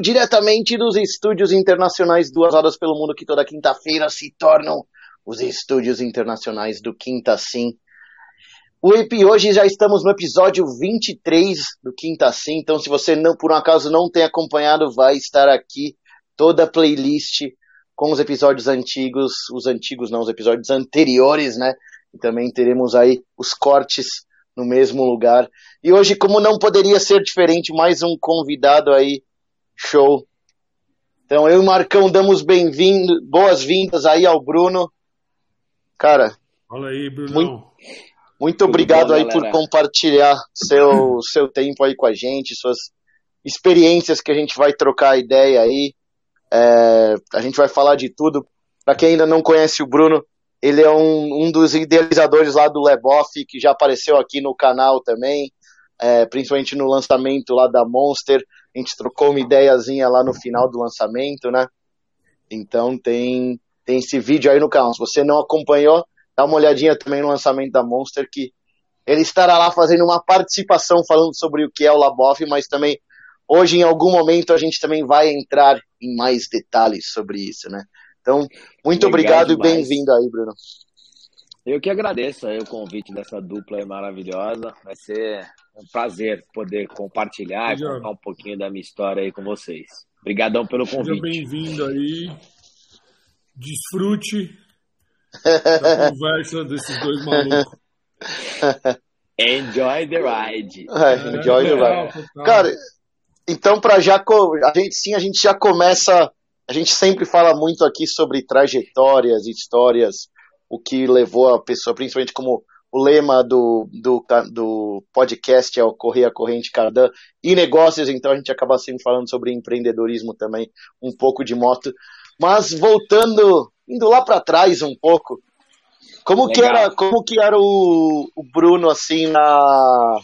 Diretamente dos estúdios internacionais Duas Rodas pelo Mundo, que toda quinta-feira se tornam os estúdios internacionais do Quinta Sim. O EP hoje já estamos no episódio 23 do Quinta Sim, então se você não por um acaso não tem acompanhado, vai estar aqui toda a playlist com os episódios antigos, os antigos não, os episódios anteriores, né? E também teremos aí os cortes no mesmo lugar. E hoje, como não poderia ser diferente, mais um convidado aí, show. Então eu e o Marcão damos bem-vindo, boas-vindas aí ao Bruno. Cara. Fala aí, Bruno. Muito, muito obrigado bom, aí galera. por compartilhar seu, seu tempo aí com a gente, suas experiências que a gente vai trocar ideia aí. É, a gente vai falar de tudo. Para quem ainda não conhece o Bruno, ele é um, um dos idealizadores lá do Leboff, que já apareceu aqui no canal também, é, principalmente no lançamento lá da Monster. A gente trocou uma ideiazinha lá no final do lançamento, né? Então tem, tem esse vídeo aí no canal. Se você não acompanhou, dá uma olhadinha também no lançamento da Monster, que ele estará lá fazendo uma participação falando sobre o que é o Laboff, mas também hoje em algum momento a gente também vai entrar em mais detalhes sobre isso, né? Então, muito Legal obrigado demais. e bem-vindo aí, Bruno. Eu que agradeço aí o convite dessa dupla maravilhosa. Vai ser um prazer poder compartilhar e contar um pouquinho da minha história aí com vocês. Obrigadão pelo convite. Seja bem-vindo aí. Desfrute da conversa desses dois malucos. Enjoy the ride. É, enjoy the ride. Cara, então para já a gente sim, a gente já começa a gente sempre fala muito aqui sobre trajetórias, histórias, o que levou a pessoa, principalmente como o lema do, do, do podcast é o Correr a Corrente Cardan e negócios, então a gente acaba sempre falando sobre empreendedorismo também, um pouco de moto. Mas voltando, indo lá para trás um pouco, como Legal. que era, como que era o, o Bruno assim na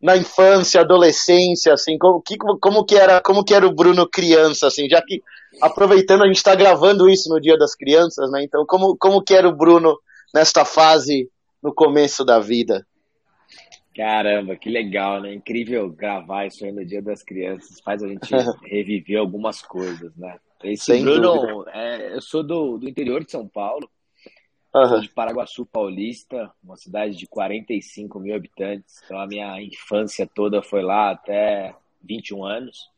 na infância, adolescência, assim, como que, como que era, como que era o Bruno criança, assim, já que aproveitando a gente está gravando isso no Dia das Crianças, né? Então, como como que era o Bruno nesta fase no começo da vida? Caramba, que legal, né? Incrível gravar isso aí no Dia das Crianças, faz a gente reviver algumas coisas, né? Esse Sem Bruno, é, eu sou do, do interior de São Paulo, Uhum. de Paraguaçu Paulista, uma cidade de 45 mil habitantes. Então a minha infância toda foi lá até 21 anos.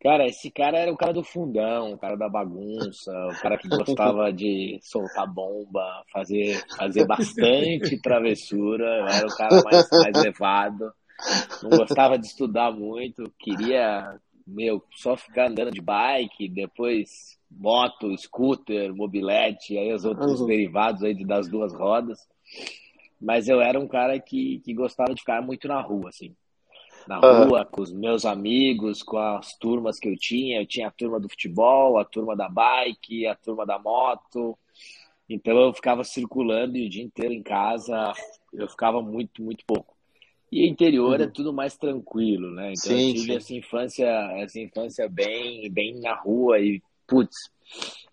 Cara, esse cara era o cara do fundão, o cara da bagunça, o cara que gostava de soltar bomba, fazer, fazer bastante travessura. Eu era o cara mais, mais levado. Não gostava de estudar muito, queria, meu, só ficar andando de bike, depois moto, scooter, mobilete, aí os outros uhum. derivados aí das duas rodas. Mas eu era um cara que, que gostava de ficar muito na rua, assim. Na rua, com os meus amigos, com as turmas que eu tinha. Eu tinha a turma do futebol, a turma da bike, a turma da moto. Então eu ficava circulando o dia inteiro em casa eu ficava muito, muito pouco. E interior é uhum. é tudo mais tranquilo, né? Então sim, eu tive sim. essa infância, essa infância bem, bem na rua e putz,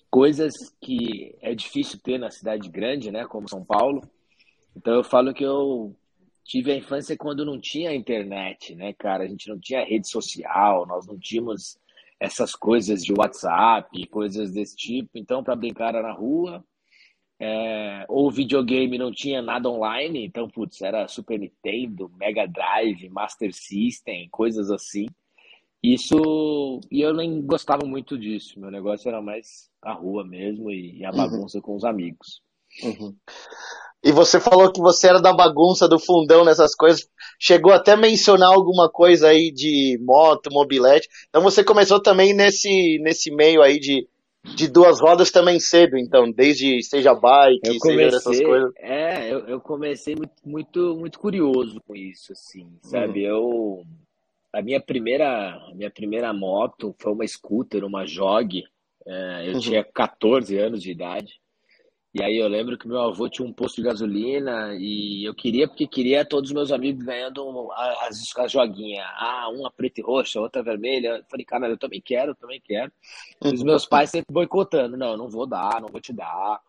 coisas que é difícil ter na cidade grande, né, como São Paulo. Então eu falo que eu tive a infância quando não tinha internet, né, cara? A gente não tinha rede social, nós não tínhamos essas coisas de WhatsApp, coisas desse tipo. Então, para brincar era na rua, é, ou videogame não tinha nada online, então, putz, era Super Nintendo, Mega Drive, Master System, coisas assim. Isso, e eu nem gostava muito disso. Meu negócio era mais a rua mesmo e a uhum. bagunça uhum. com os amigos. Uhum. E você falou que você era da bagunça, do fundão nessas coisas. Chegou até a mencionar alguma coisa aí de moto, mobilete. Então você começou também nesse, nesse meio aí de, de duas rodas também cedo, então, desde seja bike, comecei, seja essas coisas. É, eu, eu comecei muito, muito, muito curioso com isso, assim, sabe? Uhum. Eu a minha primeira, a minha primeira moto foi uma scooter, uma Jog. É, eu uhum. tinha 14 anos de idade. E aí eu lembro que meu avô tinha um posto de gasolina e eu queria, porque queria todos os meus amigos ganhando as, as joguinhas. Ah, uma preta e roxa, outra vermelha. Eu falei, cara, eu também quero, eu também quero. E os meus pais sempre boicotando. Não, eu não vou dar, não vou te dar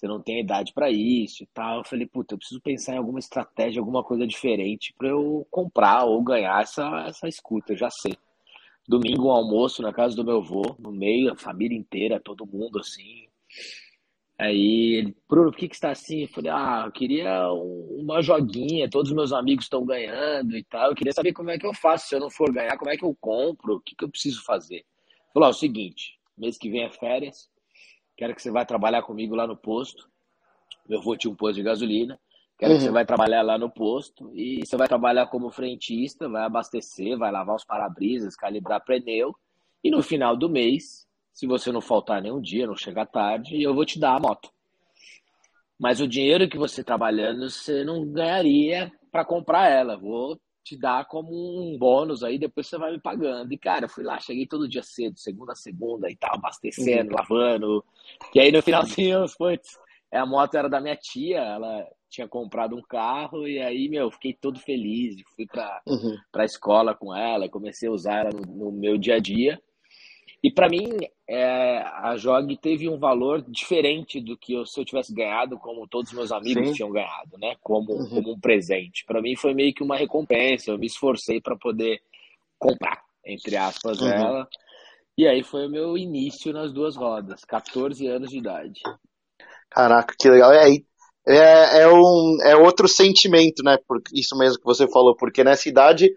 você não tem idade para isso e tal. Eu falei, puta, eu preciso pensar em alguma estratégia, alguma coisa diferente para eu comprar ou ganhar essa, essa scooter, já sei. domingo um almoço na casa do meu avô, no meio, a família inteira, todo mundo assim. Aí ele, Bruno, por que, que está assim? Eu falei, ah, eu queria uma joguinha, todos os meus amigos estão ganhando e tal. Eu queria saber como é que eu faço. Se eu não for ganhar, como é que eu compro? O que, que eu preciso fazer? Ele falou, ah, é o seguinte, mês que vem é férias, quero que você vá trabalhar comigo lá no posto. Meu avô tinha um posto de gasolina. Quero uhum. que você uhum. vai trabalhar lá no posto e você vai trabalhar como frentista, vai abastecer, vai lavar os para-brisas, calibrar pneu. E no final do mês, se você não faltar nenhum dia, não chegar tarde, eu vou te dar a moto. Mas o dinheiro que você trabalhando, você não ganharia para comprar ela. Vou te dar como um bônus aí, depois você vai me pagando. E, cara, eu fui lá, cheguei todo dia cedo, segunda a segunda e tal, abastecendo, uhum. lavando. E aí no finalzinho, putz, a moto era da minha tia, ela tinha comprado um carro e aí, meu, fiquei todo feliz. Fui pra, uhum. pra escola com ela, comecei a usar ela no, no meu dia a dia. E para mim, é, a JOG teve um valor diferente do que eu, se eu tivesse ganhado, como todos os meus amigos Sim. tinham ganhado, né? Como, uhum. como um presente. Para mim foi meio que uma recompensa. Eu me esforcei para poder comprar, entre aspas, uhum. ela. E aí foi o meu início nas duas rodas, 14 anos de idade. Caraca, que legal. É, é, é, um, é outro sentimento, né? Por isso mesmo que você falou, porque nessa idade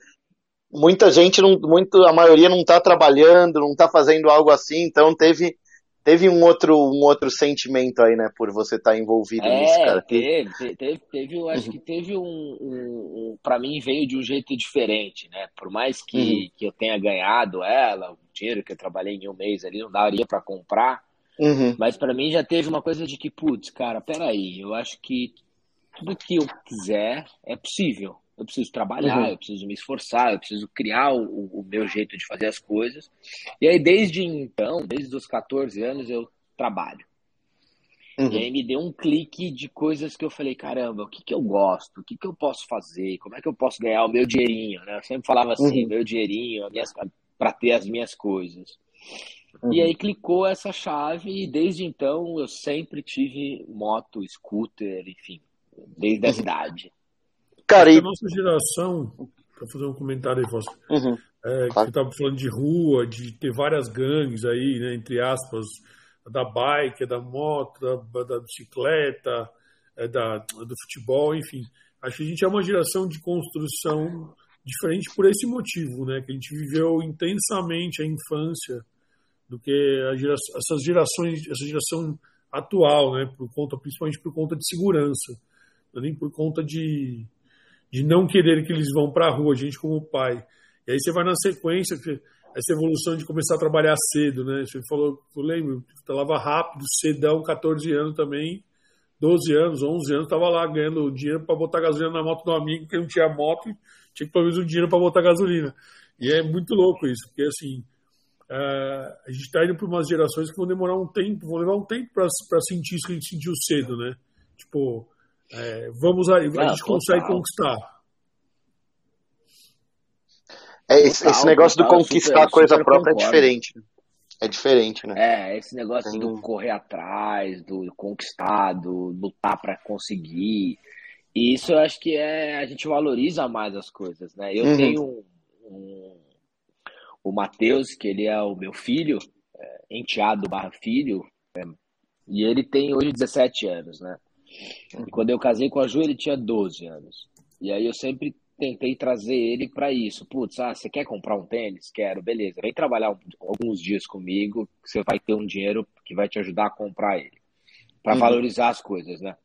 muita gente, não, muito, a maioria não está trabalhando, não está fazendo algo assim, então teve, teve um outro, um outro sentimento aí, né, por você estar tá envolvido é, nisso, cara. Teve, teve, teve, eu acho uhum. que teve um, um, um para mim veio de um jeito diferente, né, por mais que, uhum. que eu tenha ganhado ela, o dinheiro que eu trabalhei em um mês ali, não daria para comprar, uhum. mas para mim já teve uma coisa de que, putz, cara, peraí, eu acho que tudo que eu quiser é possível, eu preciso trabalhar, uhum. eu preciso me esforçar, eu preciso criar o, o, meu jeito de fazer as coisas. E aí, desde então, desde os 14 anos, eu trabalho. Uhum. E aí me deu um clique de coisas que eu falei, caramba, o que, que eu gosto? O que, que eu posso fazer? Como é que eu posso ganhar o meu dinheirinho? Né? Eu sempre falava assim, uhum. meu dinheirinho para ter as minhas coisas. E uhum. aí clicou essa chave e desde então eu sempre tive moto, scooter, enfim, desde a uhum. idade. Cara, e... A nossa geração, para fazer um comentário aí, Fausto, uhum. é, claro. que estava falando de rua, de ter várias gangues aí, né, entre aspas, da bike, da moto, da, da bicicleta, é, da, do futebol, enfim. Acho que a gente é uma geração de construção diferente por esse motivo, né? Que a gente viveu intensamente a infância do que a geração, essas gerações, essa geração atual, né? Por conta, principalmente por conta de segurança, é nem por conta de de não querer que eles vão para a rua, a gente como pai. E aí você vai na sequência, essa evolução de começar a trabalhar cedo, né? Você falou, eu lembro, falava rápido, cedão, 14 anos também, 12 anos, 11 anos, estava lá ganhando dinheiro para botar gasolina na moto do amigo, que não tinha moto, tinha que pelo menos o dinheiro para botar gasolina. E é muito louco isso, porque assim, uh, a gente está indo para umas gerações que vão demorar um tempo, vão levar um tempo para sentir isso que a gente sentiu cedo, né? Tipo, é, vamos aí, a gente consegue conquistar. É, esse, esse negócio total, do conquistar super, coisa própria é concordo. é diferente. É diferente, né? É, esse negócio Tem... do correr atrás, do conquistar, do lutar para conseguir. E isso eu acho que é. A gente valoriza mais as coisas, né? Eu uhum. tenho um, um, o Matheus, que ele é o meu filho, é, enteado barra filho, é, e ele tem hoje 17 anos, né? E quando eu casei com a Ju, ele tinha 12 anos. E aí eu sempre tentei trazer ele para isso. Putz, ah, você quer comprar um tênis? Quero, beleza. Vem trabalhar alguns dias comigo, que você vai ter um dinheiro que vai te ajudar a comprar ele. Para uhum. valorizar as coisas, né?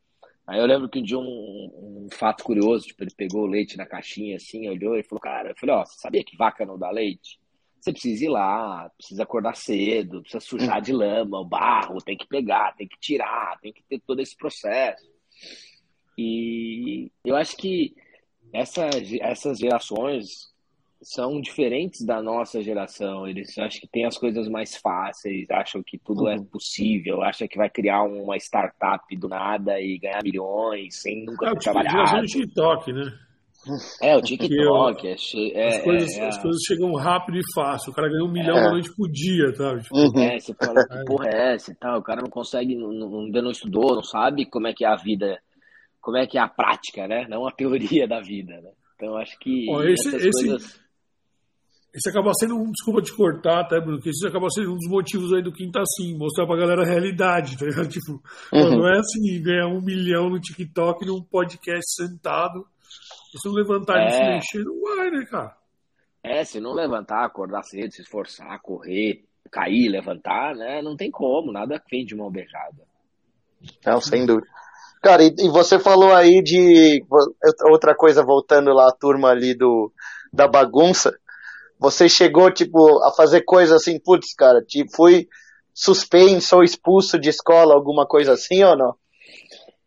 Aí eu lembro que um dia um, um, fato curioso, tipo, ele pegou o leite na caixinha assim, olhou e falou, cara, eu falei, ó, você sabia que vaca não dá leite? Você precisa ir lá, precisa acordar cedo, precisa sujar de lama, o barro, tem que pegar, tem que tirar, tem que ter todo esse processo. E eu acho que essa, essas gerações são diferentes da nossa geração. Eles acham que tem as coisas mais fáceis, acham que tudo é uhum. é possível, acham que vai criar uma startup do nada e ganhar milhões sem nunca é, ter trabalhado. Geração de TikTok, né? É, o TikTok. é, é, as, coisas, é, as coisas chegam rápido e fácil. O cara ganha um milhão é. da noite por dia, sabe? Tipo, uhum. É, você fala, que porra é essa e tal? O cara não consegue, não, ainda não estudou, não sabe como é que é a vida, como é que é a prática, né? Não a teoria da vida, né? Então acho que esse, esse, coisas... Isso acaba sendo um, desculpa te cortar, até, Bruno, que isso acaba sendo um dos motivos aí do Quinta Assim, mostrar pra galera a realidade, tá ligado? Tipo, uhum. não é assim, ganhar um milhão no TikTok num podcast sentado. Se não levantar é. e se mexer, não vai, né, cara? É, se não levantar, acordar cedo, se esforçar, correr, cair, levantar, né? Não tem como, nada fim de mão beijada. Não, sem dúvida. Cara, e, e, você falou aí de outra coisa voltando lá a turma ali do da bagunça. Você chegou tipo a fazer coisa assim, putz, cara, tipo, fui suspenso ou expulso de escola, alguma coisa assim ou não?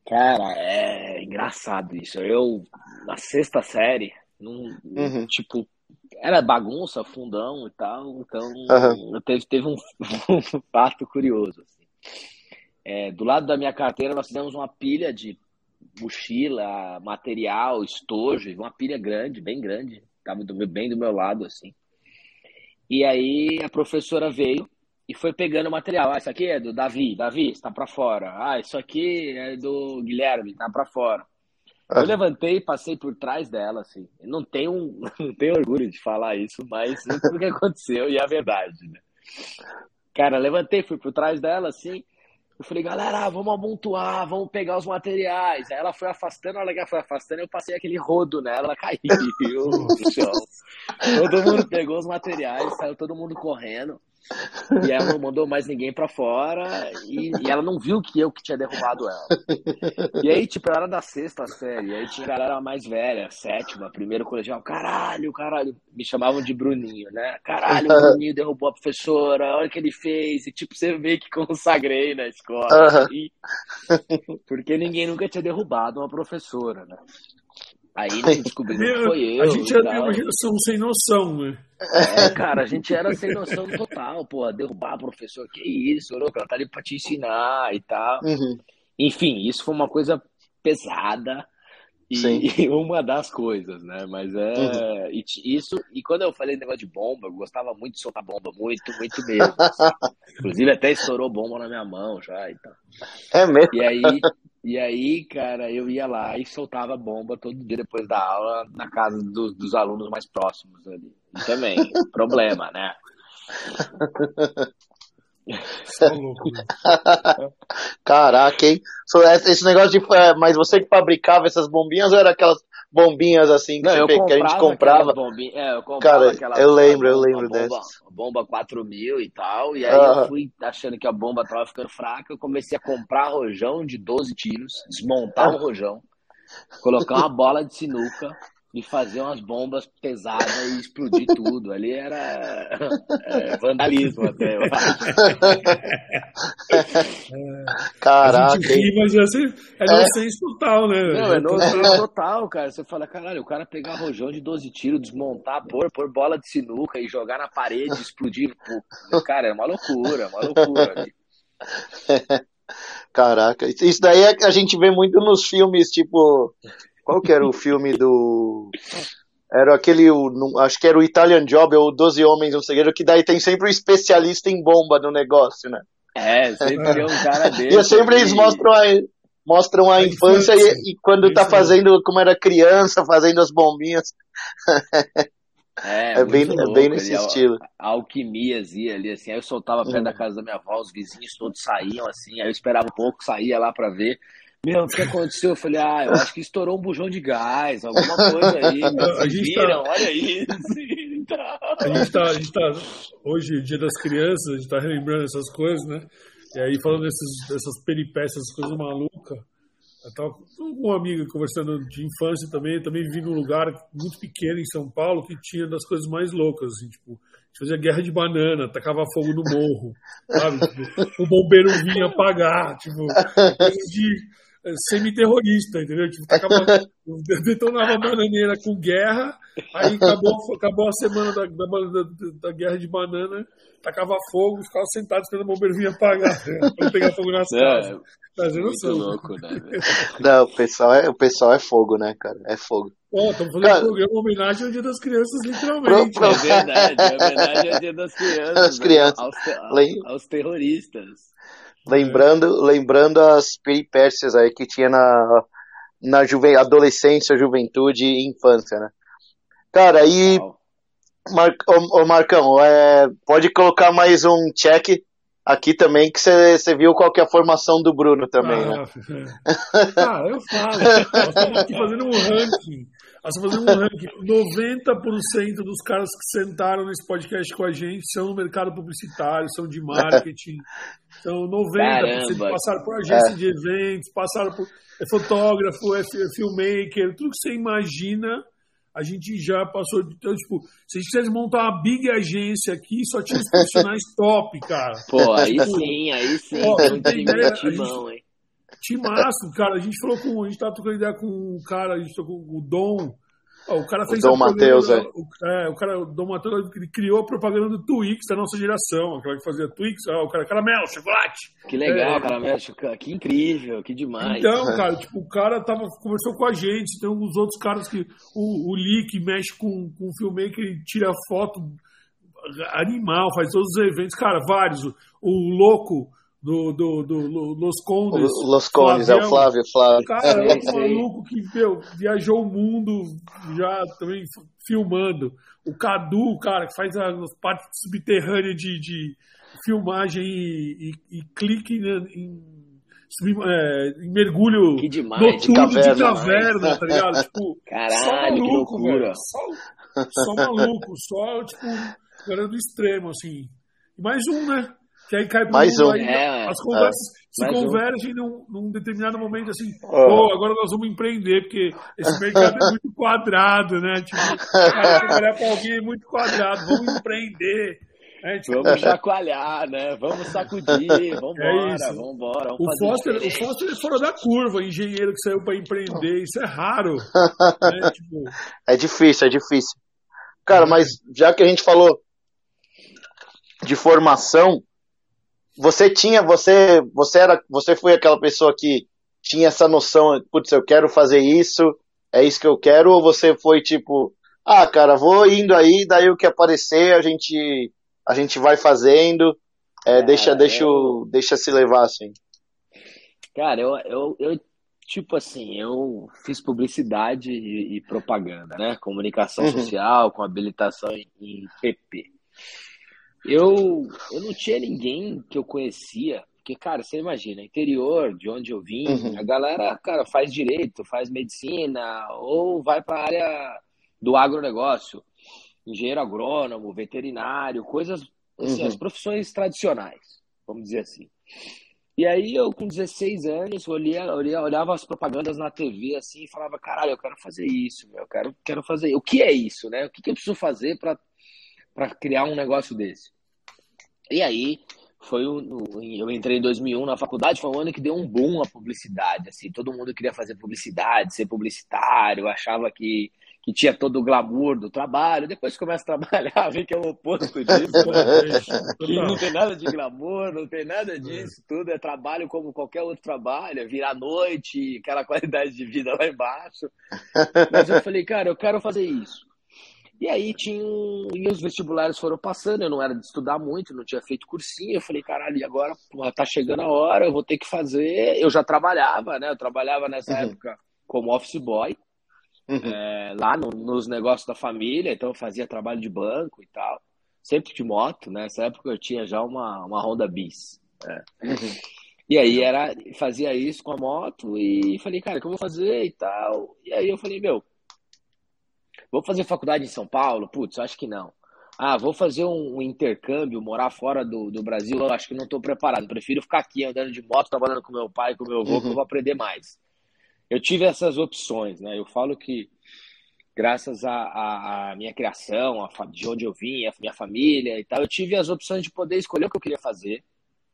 Cara, é engraçado isso. Eu na sexta série, num, uhum. tipo, era bagunça, fundão e tal, então uhum. teve, teve um, um fato curioso. Assim. É, do lado da minha carteira nós fizemos uma pilha de mochila, material, estojo, uma pilha grande, bem grande, estava bem do meu lado, assim. E aí a professora veio e foi pegando o material. Ah, isso aqui é do Davi, Davi, está para fora. Ah, isso aqui é do Guilherme, está para fora. Eu levantei e passei por trás dela, assim. não tenho, não tenho orgulho de falar isso, mas tudo que aconteceu e é a verdade, né? Cara, levantei, fui por trás dela, assim. Eu falei, galera, vamos amontoar, vamos pegar os materiais. Aí ela foi afastando, a ela foi afastando, eu passei aquele rodo nela, ela caiu. Todo mundo pegou os materiais, saiu todo mundo correndo. E ela não mandou mais ninguém para fora e, e, ela não viu que eu que tinha derrubado ela. E aí, tipo, ela era da sexta série, aí tinha galera mais velha, sétima, primeiro colegial, caralho, caralho, me chamavam de Bruninho, né? Caralho, o Bruninho derrubou a professora, olha o que ele fez, e tipo, você vê que consagrei na escola. Assim, porque ninguém nunca tinha derrubado uma professora, né? Aí descobriram que foi eu. A gente era uma geração sem noção, né? É, cara, a gente era sem noção total, pô, derrubar professor, que isso, louco, ela tá ali pra te ensinar e tal. Uhum. Enfim, isso foi uma coisa pesada e, e, uma das coisas, né? Mas é. Uhum. isso, e quando eu falei negócio de bomba, eu gostava muito de soltar bomba, muito, muito mesmo. Assim. Inclusive até estourou bomba na minha mão já e tal. É mesmo? E aí, e aí, cara, eu ia lá e soltava bomba todo dia depois da aula na casa do, dos alunos mais próximos ali. E também, problema, né? Caraca, hein? Esse negócio de. É, mas você que fabricava essas bombinhas ou era aquelas bombinhas assim que, Não, você, que a gente comprava? É, eu comprava Cara, eu lembro, eu lembro dessas. Bomba 4000 e tal. E aí uh -huh. eu fui achando que a bomba tava ficando fraca. Eu comecei a comprar rojão de 12 tiros, desmontar o -huh. rojão, colocar uma bola de sinuca e fazer umas bombas pesadas e explodir tudo. Ali era é, vandalismo até, eu acho. Caraca. A gente ri, mas assim, é inocência é. total, né? Não, é inocência total, cara. Você fala, caralho, o cara pegar rojão de 12 tiros, desmontar, pôr, pôr bola de sinuca e jogar na parede, explodir. Cara, é uma loucura, uma loucura. Ali. Caraca, isso daí é que a gente vê muito nos filmes, tipo qual que era o filme do. Era aquele, o, acho que era o Italian Job ou Doze Homens um Segredo, que daí tem sempre um especialista em bomba no negócio, né? É, sempre tem um cara dele. e sempre eles mostram a, mostram a, a infância, infância, E, e quando tá fazendo, como era criança, fazendo as bombinhas. É, é bem, louco, é bem nesse ali, estilo. A, a alquimiazinha ali, assim. Aí eu soltava perto uhum. da casa da minha avó, os vizinhos todos saíam, assim. Aí eu esperava um pouco, saía lá pra ver. Meu, o que aconteceu? Eu falei, ah, eu acho que estourou um bujão de gás, alguma coisa aí. a gente viram, tá... olha isso. A gente, tá, a gente tá, hoje, dia das crianças, a gente tá relembrando essas coisas, né? E aí, falando desses, dessas peripécias, coisas malucas, eu tava com uma amiga conversando de infância também, eu também vivi num lugar muito pequeno em São Paulo que tinha das coisas mais loucas, assim, tipo, fazia guerra de banana, tacava fogo no morro, sabe? Tipo, o bombeiro vinha apagar, tipo, de semi-terrorista, entendeu? Tipo, tacava, detonava bananeira com guerra, aí acabou, acabou a semana da, da, da, da guerra de banana, tacava fogo, ficava sentado esperando o bombeiro vir apagar, né? pra pegar fogo nas é, casas. Mas eu não sou. louco, né? Não, o pessoal, é, o pessoal é fogo, né, cara? É fogo. Pô, estamos fazendo cara, um programa homenagem ao Dia das Crianças, literalmente. Pro, pro... É verdade, é homenagem ao Dia das Crianças. As crianças. Aos, aos, aos terroristas. Lembrando, lembrando as peripécias aí que tinha na, na juve, adolescência, juventude e infância, né? Cara, aí Mar... Ô, ô Marcão, é... pode colocar mais um check aqui também, que você viu qual que é a formação do Bruno também, ah, né? Ah, eu falo. Nós estamos aqui fazendo um ranking. Nós estamos fazendo um ranking. 90% dos caras que sentaram nesse podcast com a gente são no mercado publicitário, são de marketing. São 90% Caramba. passaram por agência é. de eventos, passaram por é fotógrafo, é filmmaker, tudo que você imagina a gente já passou. Então, tipo, se a gente quisesse montar uma big agência aqui, só tinha os profissionais top, cara. Pô, aí sim, aí sim. Ó, tem time ideia, timão, hein? Timaço, cara. A gente falou com. A gente tava trocando ideia com um cara, a gente com o Dom. O cara fez o Dom Matheus, é. O, é, o cara, o Dom Matheus, ele criou a propaganda do Twix da nossa geração. Aquela que fazia Twix, ó, o cara, caramelo, chocolate. Que legal, é, caramelo, chocolate. Que incrível, que demais. Então, cara, tipo, o cara tava, conversou com a gente. Tem uns outros caras que. O, o Lee, que mexe com, com o filmmaker, ele tira foto animal, faz todos os eventos. Cara, vários. O, o louco do, do, do, Los Condes. Los Condes, é o Flávio, Flávio. Cara, é um maluco que meu, viajou o mundo já também filmando. O Cadu, cara, que faz as partes subterrâneas de, de filmagem e, e, e clique em, é, em mergulho que demais, noturno de caverna, de caverna tá ligado? Tipo, Caralho, só maluco, velho. Só, só maluco, só, tipo, galera do extremo, assim. E mais um, né? Que aí cai Mais um. Aí, é, as conversas é, se convergem um. num, num, determinado momento assim, pô, agora nós vamos empreender, porque esse mercado é muito quadrado, né? Tipo, trabalhar para alguém é muito quadrado, vamos empreender. É, tipo... Vamos chacoalhar, né? Vamos sacudir, vamos embora, é vamos embora. O, Foster, o Foster é fora da curva, engenheiro que saiu para empreender, isso é raro. né? tipo... É difícil, é difícil. Cara, mas já que a gente falou de formação, você tinha, você, você era, você foi aquela pessoa que tinha essa noção, putz, eu quero fazer isso, é isso que eu quero, ou você foi tipo, ah, cara, vou indo aí, daí o que aparecer a gente, a gente vai fazendo, é, deixa, deixa, eu... deixa se levar assim. Cara, eu, eu, eu, tipo assim, eu fiz publicidade e, e propaganda, né? Comunicação uhum. social, com habilitação em, em PP. Eu, eu não tinha ninguém que eu conhecia, porque, cara, você imagina, interior de onde eu vim, uhum. a galera, cara, faz direito, faz medicina, ou vai para a área do agronegócio, engenheiro agrônomo, veterinário, coisas, assim, uhum. as profissões tradicionais, vamos dizer assim. E aí eu, com 16 anos, olhia, olhia, olhava as propagandas na TV assim e falava, caralho, eu quero fazer isso, eu quero, quero fazer. O que é isso, né? O que, que eu preciso fazer para para criar um negócio desse. E aí, foi o, eu entrei em 2001 na faculdade, foi um ano que deu um boom a publicidade, assim, todo mundo queria fazer publicidade, ser publicitário, achava que, que tinha todo o glamour do trabalho, depois começa a trabalhar, vê que é o oposto disso, né? que não tem nada de glamour, não tem nada disso, tudo é trabalho como qualquer outro trabalho, é virar noite, aquela qualidade de vida lá embaixo, mas eu falei, cara, eu quero fazer isso, e aí tinha um... E os vestibulares foram passando, eu não era de estudar muito, não tinha feito cursinho. Eu falei, caralho, e agora, porra, tá chegando a hora, eu vou ter que fazer. Eu já trabalhava, né? Eu trabalhava nessa uhum. época como office boy, uhum. é, lá no, nos negócios da família, então eu fazia trabalho de banco e tal. Sempre de moto, né? Nessa época eu tinha já uma, uma Honda Bis. Né? Uhum. E aí era, fazia isso com a moto e falei, cara, o que eu vou fazer e tal. E aí eu falei, meu, Vou fazer faculdade em São Paulo? Putz, acho que não. Ah, vou fazer um, um intercâmbio, morar fora do, do Brasil? Eu acho que não estou preparado. Prefiro ficar aqui andando de moto, trabalhando com meu pai, com meu avô, uhum. que eu vou aprender mais. Eu tive essas opções, né? Eu falo que graças à minha criação, a, de onde eu vim, a minha família e tal, eu tive as opções de poder escolher o que eu queria fazer.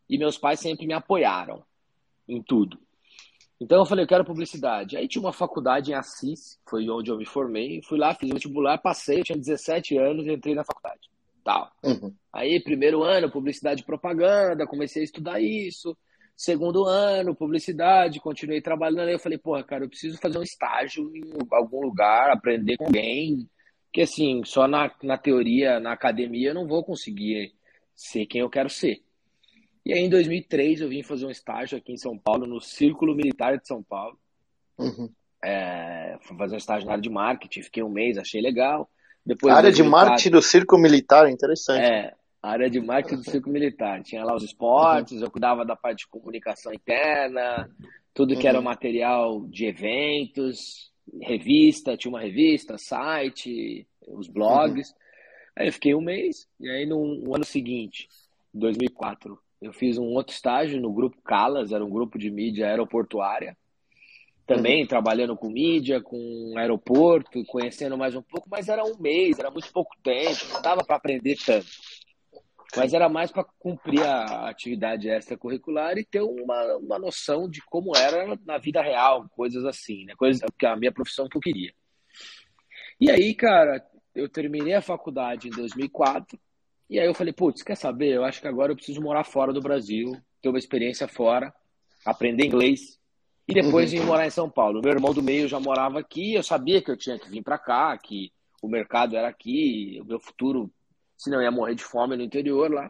E meus pais sempre me apoiaram em tudo. Então eu falei, eu quero publicidade. Aí tinha uma faculdade em Assis, foi onde eu me formei. Fui lá, fiz vestibular, passei, eu tinha 17 anos e entrei na faculdade. Tal. Uhum. Aí, primeiro ano, publicidade e propaganda, comecei a estudar isso. Segundo ano, publicidade, continuei trabalhando. Aí eu falei, porra, cara, eu preciso fazer um estágio em algum lugar, aprender com alguém. Porque assim, só na, na teoria, na academia, eu não vou conseguir ser quem eu quero ser. E aí, em 2003, eu vim fazer um estágio aqui em São Paulo, no Círculo Militar de São Paulo. Uhum. É, fui fazer um estágio na área de marketing, fiquei um mês, achei legal. Depois a área de, marketing do circo militar, interessante. É, a área de marketing do circo militar. Tinha lá os esportes, uhum. eu cuidava da parte de comunicação interna, tudo que uhum. era material de eventos, revista, tinha uma revista, site, os blogs. Uhum. Aí eu fiquei um mês, e aí no, no ano seguinte, 2004, eu fiz um outro estágio no grupo Calas, era um grupo de mídia aeroportuária. Também uhum. trabalhando com mídia, com aeroporto, conhecendo mais um pouco, mas era um mês, era muito pouco tempo, não dava para aprender tanto. Mas era mais para cumprir a atividade extracurricular e ter uma, uma noção de como era na vida real, coisas assim, né? Coisas, a minha profissão que eu queria. E aí, cara, eu terminei a faculdade em 2004 e aí eu falei, putz, quer saber? Eu acho que agora eu preciso morar fora do Brasil, ter uma experiência fora, aprender inglês e depois uhum. ir morar em São Paulo. Meu irmão do meio já morava aqui, eu sabia que eu tinha que vir para cá, que o mercado era aqui, o meu futuro, senão eu ia morrer de fome no interior lá.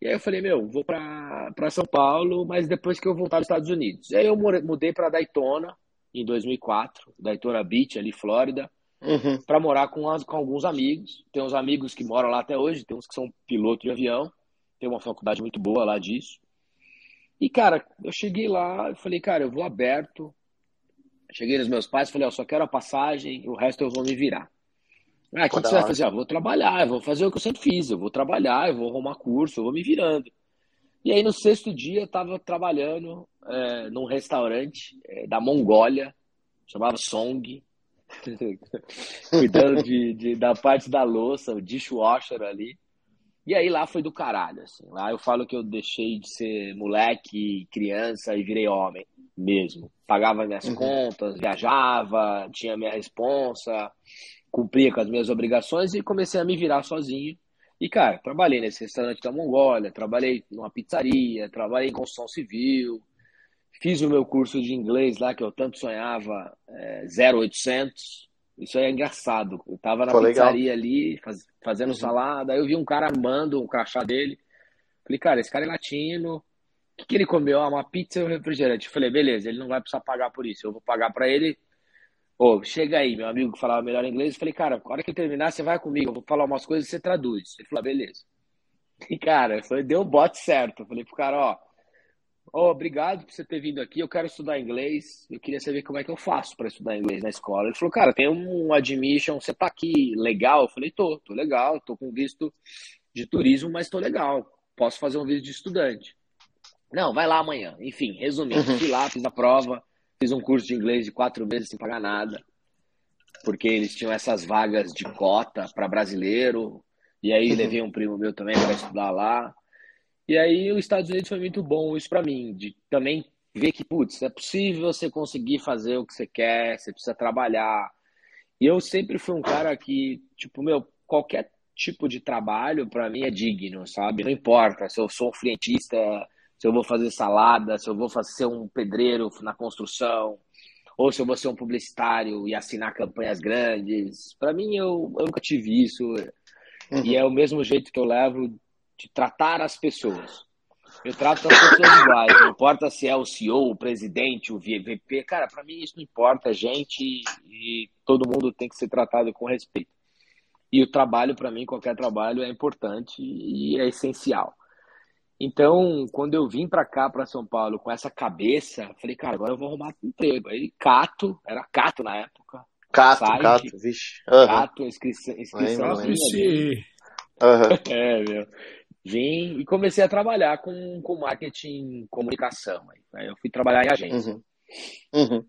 E aí eu falei, meu, vou para São Paulo, mas depois que eu voltar dos Estados Unidos. E aí eu mudei para Daytona em 2004, Daytona Beach, ali, Flórida uhum. para morar com, as, com alguns amigos. Tem uns amigos que moram lá até hoje, tem uns que são piloto de avião, tem uma faculdade muito boa lá disso. E, cara, eu cheguei lá e falei, cara, eu vou aberto. Cheguei nos meus pais falei, ó, só quero a passagem, o resto eu vou me virar. Ah, o que, que você vai fazer? Ah, vou trabalhar, eu vou fazer o que eu sempre fiz, eu vou trabalhar, eu vou arrumar curso, eu vou me virando. E aí no sexto dia eu tava trabalhando é, num restaurante é, da Mongólia, chamava Song, cuidando de, de, da parte da louça, o dishwasher ali. E aí lá foi do caralho, assim. Lá eu falo que eu deixei de ser moleque, criança e virei homem mesmo. Pagava minhas uhum. contas, viajava, tinha minha responsa, cumpria com as minhas obrigações e comecei a me virar sozinho. E, cara, trabalhei nesse restaurante da Mongólia, trabalhei numa pizzaria, trabalhei em construção civil, Fiz o meu curso de inglês lá, que eu tanto sonhava, é, 0800. Isso é engraçado. Eu tava na Foi pizzaria legal. ali, faz, fazendo uhum. salada. Aí eu vi um cara armando um crachá dele. Falei, cara, esse cara é latino. O que, que ele comeu? Ah, uma pizza e um refrigerante. Falei, beleza, ele não vai precisar pagar por isso. Eu vou pagar para ele. Ô, chega aí, meu amigo que falava melhor inglês. Eu falei, cara, na hora que eu terminar, você vai comigo. Eu vou falar umas coisas e você traduz. Ele falou, ah, beleza. E, cara, foi, deu o bote certo. Eu falei pro cara, ó Oh, obrigado por você ter vindo aqui. Eu quero estudar inglês. Eu queria saber como é que eu faço para estudar inglês na escola. Ele falou, cara, tem um admission, você tá aqui legal? Eu falei, tô, tô legal, tô com visto de turismo, mas tô legal. Posso fazer um visto de estudante. Não, vai lá amanhã. Enfim, resumindo, uhum. fui lá, fiz a prova, fiz um curso de inglês de quatro meses sem pagar nada, porque eles tinham essas vagas de cota para brasileiro. E aí uhum. levei um primo meu também para estudar lá. E aí os Estados Unidos foi muito bom isso para mim, de também ver que, putz, é possível você conseguir fazer o que você quer, você precisa trabalhar. E eu sempre fui um cara que, tipo, meu, qualquer tipo de trabalho para mim é digno, sabe? Não importa se eu sou um frentista, se eu vou fazer salada, se eu vou fazer, um pedreiro na construção, ou se eu vou ser um publicitário e assinar campanhas grandes. Para mim, eu, eu, nunca tive isso. Uhum. E é o mesmo jeito que eu levo de tratar as pessoas. Eu trato as pessoas iguais, não importa se é o CEO, o presidente, o VP, cara, para mim isso não importa, é gente e todo mundo tem que ser tratado com respeito. E o trabalho, para mim, qualquer trabalho é importante e é essencial. Então, quando eu vim para cá, para São Paulo, com essa cabeça, falei, cara, agora eu vou arrumar um emprego. Aí, Cato, era Cato na época. Cato, site, Cato, vixe. Uhum. Cato, inscrição. inscrição assim, uhum. É, meu. Vim e comecei a trabalhar com, com marketing comunicação. Aí eu fui trabalhar em agência. Uhum. Uhum.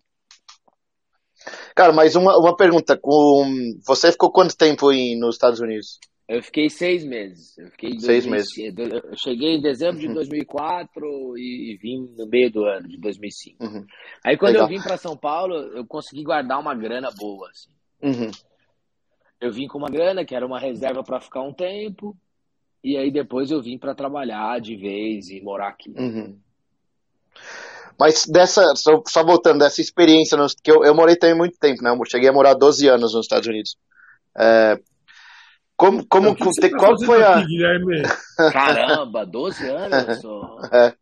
Cara, mas uma, uma pergunta. Com... Você ficou quanto tempo em, nos Estados Unidos? Eu fiquei seis meses. Eu fiquei seis 2000, meses. Eu cheguei em dezembro de 2004 uhum. e vim no meio do ano de 2005. Uhum. Aí quando Legal. eu vim para São Paulo, eu consegui guardar uma grana boa. Assim. Uhum. Eu vim com uma grana que era uma reserva para ficar um tempo. E aí depois eu vim para trabalhar de vez e morar aqui. Uhum. Mas dessa, só, só, voltando, dessa experiência, nos, que eu, eu morei também muito tempo, né? Eu cheguei a morar 12 anos nos Estados Unidos. É, como, como, que te, qual foi a. Aqui, Caramba, 12 anos só. É.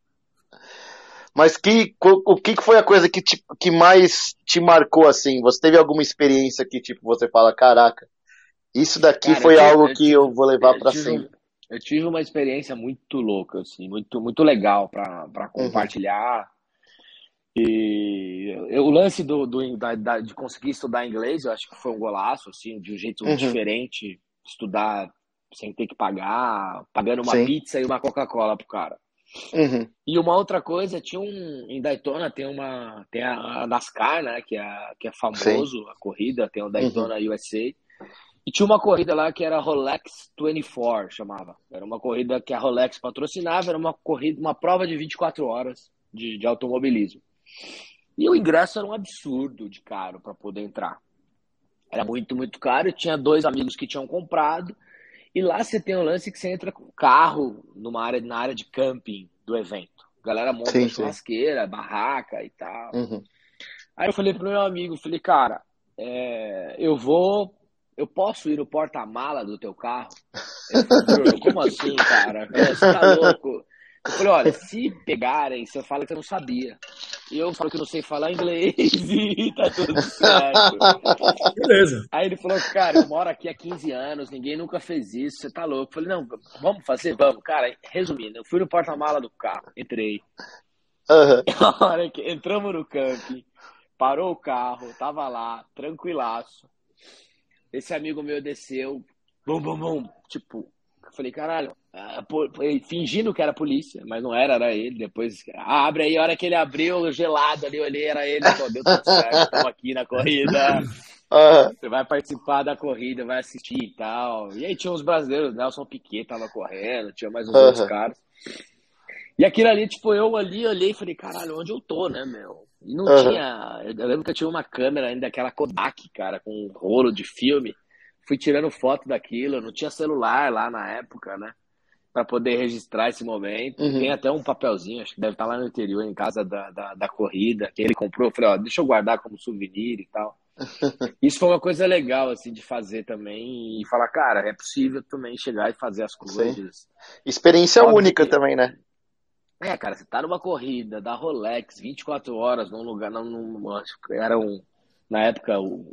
Mas que, o que foi a coisa que, te, que mais te marcou assim? Você teve alguma experiência que tipo você fala, caraca, Isso daqui cara, foi eu, algo eu, que eu, eu vou levar para sempre. Eu tive uma experiência muito louca, assim, muito, muito legal para uhum. compartilhar. Uhum. E eu, o lance do, do da, da, de conseguir estudar inglês, eu acho que foi um golaço, assim, de um jeito uhum. diferente, estudar sem ter que pagar, pagando uma Sim. pizza e uma Coca-Cola pro cara. Uhum. E uma outra coisa, tinha um. Em Daytona tem uma. Tem a, a NASCAR, né? Que é, que é famoso, Sim. a corrida, tem o Daytona uhum. USA. E tinha uma corrida lá que era Rolex 24, chamava. Era uma corrida que a Rolex patrocinava, era uma corrida, uma prova de 24 horas de, de automobilismo. E o ingresso era um absurdo de caro para poder entrar. Era muito, muito caro. Eu tinha dois amigos que tinham comprado. E lá você tem o lance que você entra com carro numa área, na área de camping do evento. A galera monta sim, churrasqueira, barraca e tal. Uhum. Aí eu falei pro meu amigo, falei, cara, é, eu vou eu posso ir no porta-mala do teu carro? Falei, Como assim, cara? Você tá louco? Eu falei, olha, se pegarem, você fala que eu não sabia. E eu falo que eu não sei falar inglês e tá tudo certo. Beleza. Aí ele falou, cara, eu moro aqui há 15 anos, ninguém nunca fez isso, você tá louco. Eu falei, não, vamos fazer? Vamos. Cara, resumindo, eu fui no porta-mala do carro, entrei. Uhum. Hora que entramos no camping, parou o carro, tava lá, tranquilaço. Esse amigo meu desceu, bum, bum, bum, tipo, eu falei, caralho, fingindo que era polícia, mas não era, era ele. Depois, abre aí, a hora que ele abriu, gelado ali, eu olhei, era ele, pô, deu tudo certo, estamos aqui na corrida. Você vai participar da corrida, vai assistir e tal. E aí tinha uns brasileiros, Nelson Piquet tava correndo, tinha mais uns uhum. outros caras. E aquilo ali, tipo, eu ali olhei e falei, caralho, onde eu tô, né, meu? E não uhum. tinha. Eu lembro que eu tinha uma câmera ainda, aquela Kodak, cara, com um rolo de filme. Fui tirando foto daquilo, não tinha celular lá na época, né? Pra poder registrar esse momento. Uhum. Tem até um papelzinho, acho que deve estar lá no interior, em casa da, da, da corrida, que ele comprou. Eu falei, ó, deixa eu guardar como souvenir e tal. Isso foi uma coisa legal, assim, de fazer também e falar, cara, é possível também chegar e fazer as coisas. Sim. Experiência Óbvio única que... também, né? É, cara, você tá numa corrida da Rolex 24 horas num lugar, num, num, era um, na época o,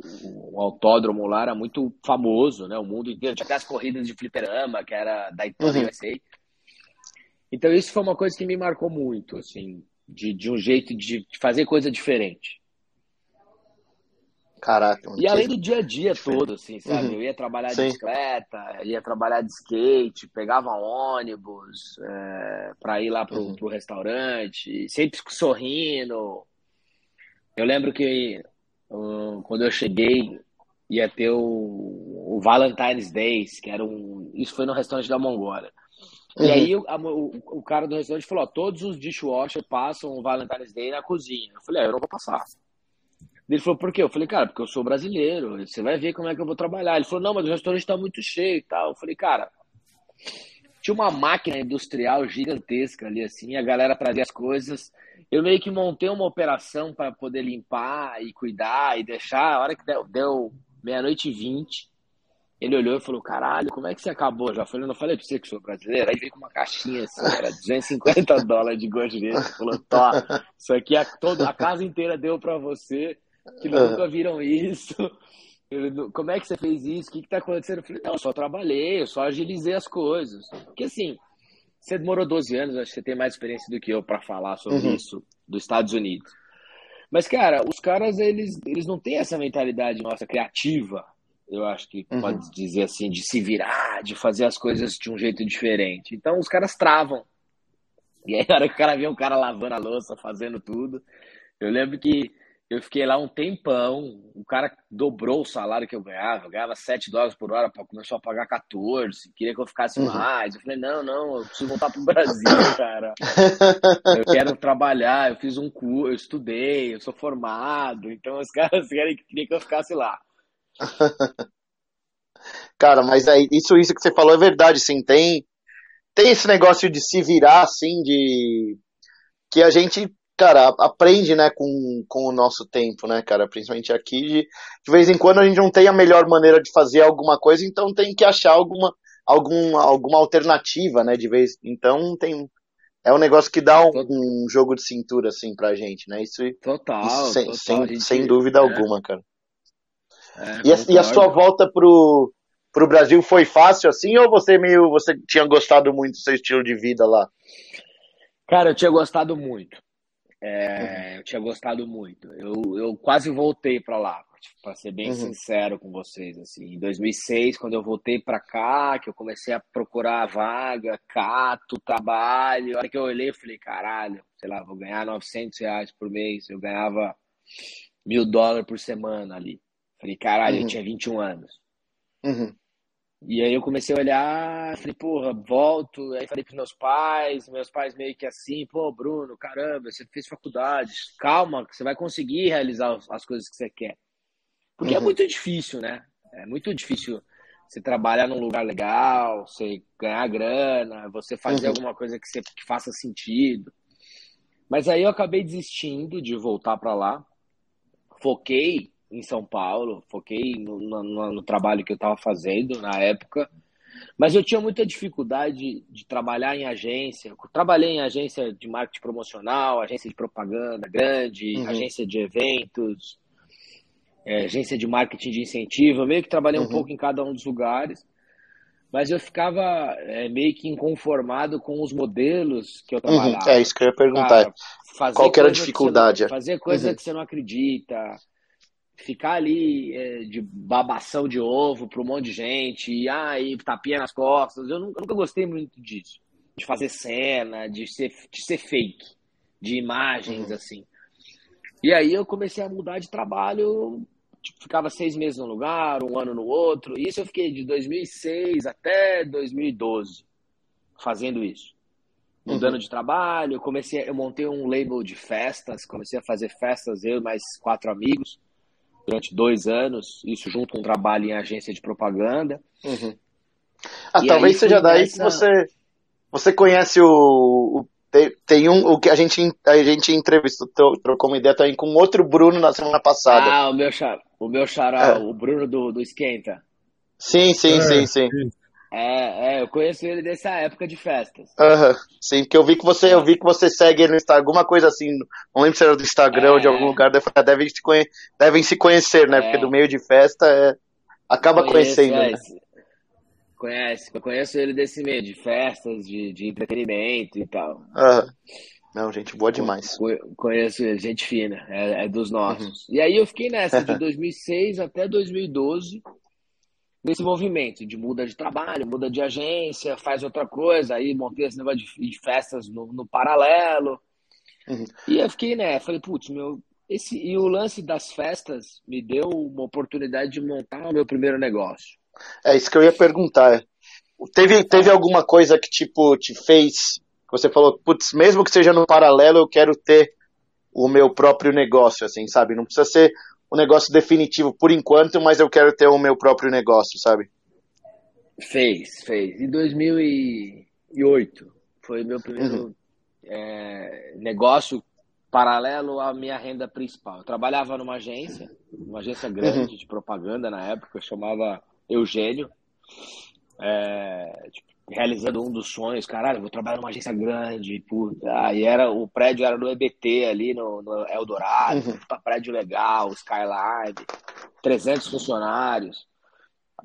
o, autódromo lá era muito famoso, né? O mundo inteiro tinha aquelas corridas de fliperama que era da Italia uhum. USA. Então isso foi uma coisa que me marcou muito, assim, de, de um jeito de, de fazer coisa diferente. Caraca. E além do dia a dia todo, assim, sabe? Uhum. Eu ia trabalhar de Sim. bicicleta, ia trabalhar de skate, pegava ônibus é, para ir lá pro, uhum. pro restaurante, sempre sorrindo. Eu lembro que uh, quando eu cheguei, ia ter o, o Valentine's Days, que era um. Isso foi no restaurante da Mongólia. Uhum. E aí o, o, o, cara do restaurante falou: ó, todos os dishwashers passam o Valentine's Day na cozinha. Eu falei: ah, eu não vou passar. Ele falou, por quê? Eu falei, cara, porque eu sou brasileiro, você vai ver como é que eu vou trabalhar. Ele falou, não, mas o restaurante está muito cheio e tal. Eu falei, cara, tinha uma máquina industrial gigantesca ali, assim, a galera trazia as coisas. Eu meio que montei uma operação para poder limpar e cuidar e deixar. A hora que deu, deu meia-noite e vinte, ele olhou e falou, caralho, como é que você acabou? Já falei, não falei pra você que sou brasileiro? Aí veio com uma caixinha assim, era 250 dólares de gorjeta. Falou, tó, isso aqui a, todo, a casa inteira deu para você que nunca viram isso. Como é que você fez isso? O que está acontecendo? Eu falei, não, eu só trabalhei, eu só agilizei as coisas. Porque assim, você demorou 12 anos, acho que você tem mais experiência do que eu para falar sobre uhum. isso dos Estados Unidos. Mas, cara, os caras, eles, eles não têm essa mentalidade nossa criativa, eu acho que uhum. pode dizer assim, de se virar, de fazer as coisas de um jeito diferente. Então, os caras travam. E aí, na hora que o cara vê um cara lavando a louça, fazendo tudo, eu lembro que eu fiquei lá um tempão. O cara dobrou o salário que eu ganhava. Eu ganhava 7 dólares por hora, começou a pagar 14. Queria que eu ficasse uhum. mais. Eu falei, não, não, eu preciso voltar pro Brasil, cara. eu quero trabalhar. Eu fiz um curso, eu estudei, eu sou formado. Então os caras querem, queriam que eu ficasse lá. cara, mas aí, isso, isso que você falou é verdade, sim. Tem, tem esse negócio de se virar, assim, de. Que a gente cara, aprende, né, com, com o nosso tempo, né, cara, principalmente aqui, de, de vez em quando a gente não tem a melhor maneira de fazer alguma coisa, então tem que achar alguma, algum, alguma alternativa, né, de vez, então tem, é um negócio que dá um, um jogo de cintura, assim, pra gente, né, isso, total, isso sem, total, sem, gente, sem dúvida é. alguma, cara. É, e, a, e, a, sua volta pro, pro Brasil foi fácil assim ou você meio você tinha gostado muito do seu estilo de vida lá? Cara, eu tinha gostado muito. É, uhum. Eu tinha gostado muito. Eu, eu quase voltei para lá, para ser bem uhum. sincero com vocês. Assim, em 2006, quando eu voltei para cá, que eu comecei a procurar vaga, cato, trabalho, a hora que eu olhei, eu falei, caralho, sei lá, vou ganhar 900 reais por mês. Eu ganhava mil dólares por semana ali. Falei, caralho, uhum. eu tinha 21 anos. Uhum. E aí eu comecei a olhar, falei, porra, volto. Aí falei pros meus pais, meus pais meio que assim, pô, Bruno, caramba, você fez faculdade, calma, você vai conseguir realizar as coisas que você quer. Porque é uhum. é muito difícil, né? É muito difícil você trabalhar num lugar legal, você ganhar grana, você fazer uhum. alguma coisa que, você, que faça sentido. Mas aí eu acabei desistindo de voltar para lá. Foquei em São Paulo, foquei no, no, no trabalho que eu estava fazendo na época, mas eu tinha muita dificuldade de trabalhar em agência. Trabalhei em agência de marketing promocional, agência de propaganda grande, uhum. agência de eventos, é, agência de marketing de incentivo. Eu meio que trabalhei uhum. um pouco em cada um dos lugares, mas eu ficava é, meio que inconformado com os modelos que eu uhum. trabalhava. Uhum. É isso que eu ia perguntar. Cara, Qual que era a dificuldade? Não, fazer coisa uhum. que você não acredita ficar ali é, de babação de ovo para um monte de gente, e aí tapinha nas costas. Eu nunca, nunca, gostei muito disso. De fazer cena, de ser, de ser fake, de imagens, uhum. assim. E aí eu comecei a mudar de trabalho, tipo, ficava seis meses num lugar, um ano no outro. E isso eu fiquei de 2006 até 2012 fazendo isso. Mudando uhum. de trabalho, comecei, eu montei um label de festas, comecei a fazer festas, eu e mais quatro amigos durante dois anos, isso junto com um trabalho em agência de propaganda. Uhum. Ah, e talvez seja daí que você, você conhece o, o tem, tem, um o que a gente a gente entrevistou trocou uma ideia também com outro Bruno na semana passada. Ah, o meu char, o meu xará, é. o Bruno do, do esquenta. Sim, sim, é, sim, sim. É, é, eu conheço ele dessa época de festas. Uhum, sim, porque eu vi que você, eu vi que você segue ele no Instagram, alguma coisa assim, não lembro se era do Instagram é, ou de algum lugar, devem se, conhe, devem se conhecer, né? É. Porque do meio de festa é, acaba conheço, conhecendo. É, né? Conhece, eu conheço ele desse meio, de festas, de, de entretenimento e tal. Uhum. Não, gente boa demais. Conheço ele, gente fina, é, é dos nossos. Uhum. E aí eu fiquei nessa de 2006 até 2012 nesse movimento de muda de trabalho, muda de agência, faz outra coisa, aí montei esse negócio de, de festas no, no paralelo. Uhum. E eu fiquei, né, falei, putz, meu, esse, e o lance das festas me deu uma oportunidade de montar o meu primeiro negócio. É isso que eu ia perguntar. Teve, teve alguma coisa que, tipo, te fez, você falou, putz, mesmo que seja no paralelo, eu quero ter o meu próprio negócio, assim, sabe? Não precisa ser um negócio definitivo por enquanto, mas eu quero ter o meu próprio negócio, sabe? Fez, fez. Em 2008 foi meu primeiro uhum. é, negócio paralelo à minha renda principal. Eu trabalhava numa agência, uma agência grande uhum. de propaganda na época, chamava Eugênio. É, tipo, realizando um dos sonhos, caralho, vou trabalhar numa agência grande, puta. E era, o prédio era no EBT ali, no, no Eldorado, uhum. prédio legal, Skyline, 300 funcionários.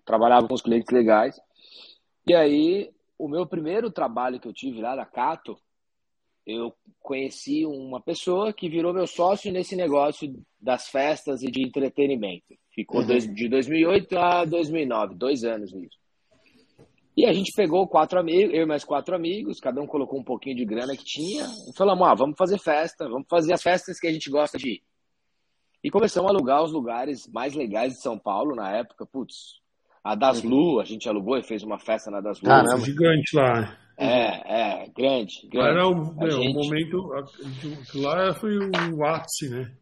Trabalhava com os clientes legais. E aí, o meu primeiro trabalho que eu tive lá da Cato, eu conheci uma pessoa que virou meu sócio nesse negócio das festas e de entretenimento. Ficou uhum. de 2008 a 2009, dois anos nisso. E a gente pegou quatro amigos, eu e mais quatro amigos, cada um colocou um pouquinho de grana que tinha, e falamos, ah, vamos fazer festa, vamos fazer as festas que a gente gosta de ir. E começamos a alugar os lugares mais legais de São Paulo na época, putz, a Das Lu, a gente alugou e fez uma festa na Das Lu. Caramba, gigante lá. É, é, grande, grande. Era o, é, gente... o momento, lá foi o ápice, né?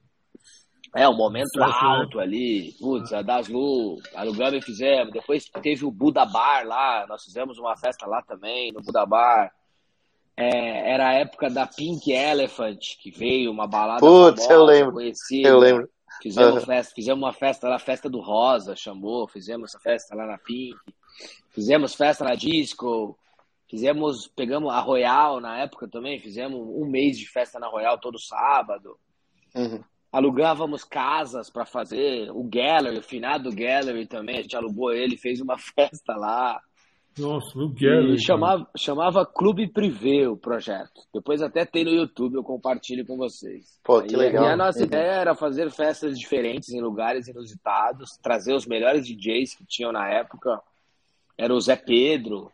É, um momento né? alto ali, putz, a Daslu, alugamos e fizemos. Depois teve o Buda Bar lá, nós fizemos uma festa lá também, no Buda Bar. É, era a época da Pink Elephant, que veio, uma balada Putz, famosa, eu lembro, conhecida. Eu lembro. Fizemos, uhum. festa, fizemos uma festa lá, festa do Rosa, chamou, fizemos essa festa lá na Pink. Fizemos festa na Disco, fizemos, pegamos a Royal na época também, fizemos um mês de festa na Royal todo sábado. Uhum. Alugávamos casas para fazer. O Gallery, o finado Gallery também, a gente alugou ele, fez uma festa lá. Nossa, no Gallery. E chamava, chamava Clube Privé o projeto. Depois até tem no YouTube, eu compartilho com vocês. Pô, que legal. E a nossa uhum. ideia era fazer festas diferentes em lugares inusitados, trazer os melhores DJs que tinham na época. Era o Zé Pedro,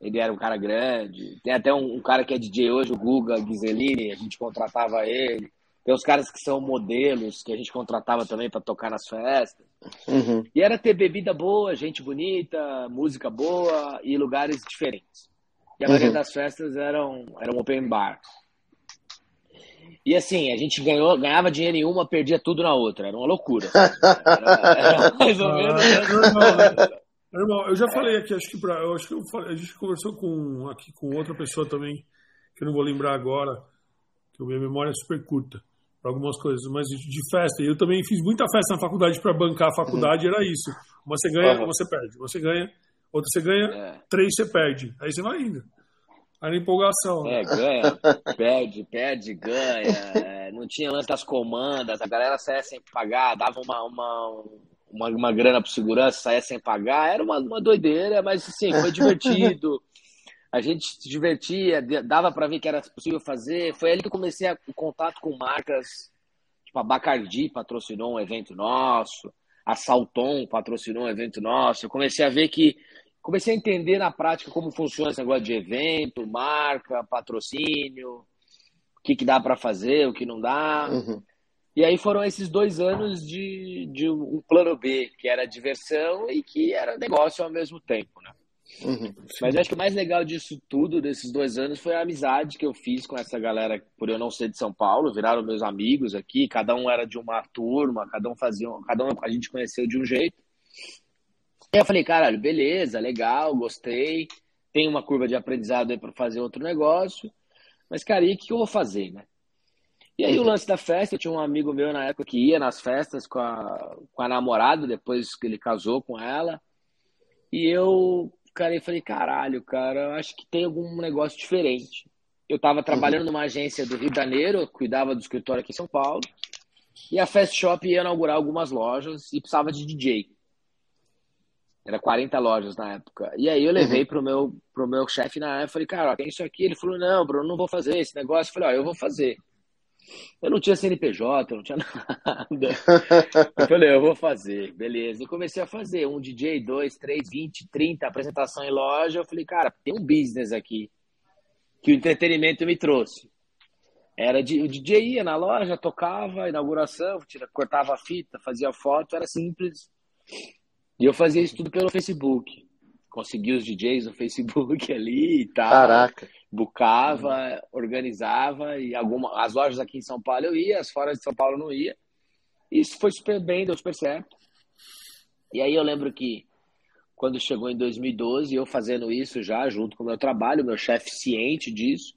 ele era um cara grande. Tem até um, um cara que é DJ hoje, o Guga Ghiselini, a gente contratava ele. Tem os caras que são modelos, que a gente contratava também para tocar nas festas. Uhum. E era ter bebida boa, gente bonita, música boa e lugares diferentes. E a uhum. maioria das festas eram, eram open bar. E assim, a gente ganhou, ganhava dinheiro em uma, perdia tudo na outra. Era uma loucura. Era, era mais ou menos. Ah, Irmão, eu já falei aqui, acho que, pra, eu acho que eu falei, a gente conversou com, aqui com outra pessoa também, que eu não vou lembrar agora, que a minha memória é super curta para algumas coisas, mas de, festa. Eu também fiz muita festa na faculdade para bancar a faculdade, uhum. era isso. Uma você ganha, uhum. uma você perde. Uma você ganha, outra você ganha, é. três você perde. Aí você vai indo. Aí na empolgação. Né? É, ganha, perde, perde, ganha. É, não tinha lance das comandas, a galera saia sem pagar, dava uma, uma, uma, uma grana pro segurança, saia sem pagar. Era uma, uma doideira, mas assim, foi divertido. A gente se divertia, dava para ver que era possível fazer. Foi ali que eu comecei o contato com marcas, tipo a Bacardi patrocinou um evento nosso, a Salton patrocinou um evento nosso. Eu comecei a ver que comecei a entender na prática como funciona esse negócio de evento, marca, patrocínio, o que, que dá para fazer, o que não dá. Uhum. E aí foram esses dois anos de, de um plano B, que era diversão e que era negócio ao mesmo tempo, né? Uhum, Mas acho que o mais legal disso tudo, desses dois anos, foi a amizade que eu fiz com essa galera, por eu não ser de São Paulo, viraram meus amigos aqui, cada um era de uma turma, cada um fazia, cada um a gente conheceu de um jeito. E eu falei, caralho, beleza, legal, gostei, tem uma curva de aprendizado aí para fazer outro negócio, mas, cara, e o que eu vou fazer, né? E aí o lance da festa, eu tinha um amigo meu na época que ia nas festas com a, com a namorada, depois que ele casou com ela, e eu cara, e falei, caralho, cara, acho que tem algum negócio diferente. Eu estava trabalhando uhum. numa agência do Rio de Janeiro, cuidava do escritório aqui em São Paulo, e a Fast Shop ia inaugurar algumas lojas e precisava de DJ. Era 40 lojas na época. E aí eu levei uhum. pro meu, pro meu chefe na época, falei, cara, ó, tem isso aqui. Ele falou, não, Bruno, não vou fazer esse negócio. Eu falei, ó, eu vou fazer. Eu não tinha CNPJ, eu não tinha nada. Eu falei, eu vou fazer, beleza. E comecei a fazer um DJ, dois, três, vinte, trinta, apresentação em loja. Eu falei, cara, tem um business aqui que o entretenimento me trouxe. Era de, o DJ ia na loja, tocava, inauguração, tira, cortava a fita, fazia foto, era simples. E eu fazia isso tudo pelo Facebook. Consegui os DJs no Facebook ali e tal. Caraca bucava, organizava e alguma, as lojas aqui em São Paulo eu ia, as fora de São Paulo eu não ia. Isso foi super bem, deu super certo. E aí eu lembro que quando chegou em 2012, eu fazendo isso já junto com o meu trabalho, meu chefe ciente disso.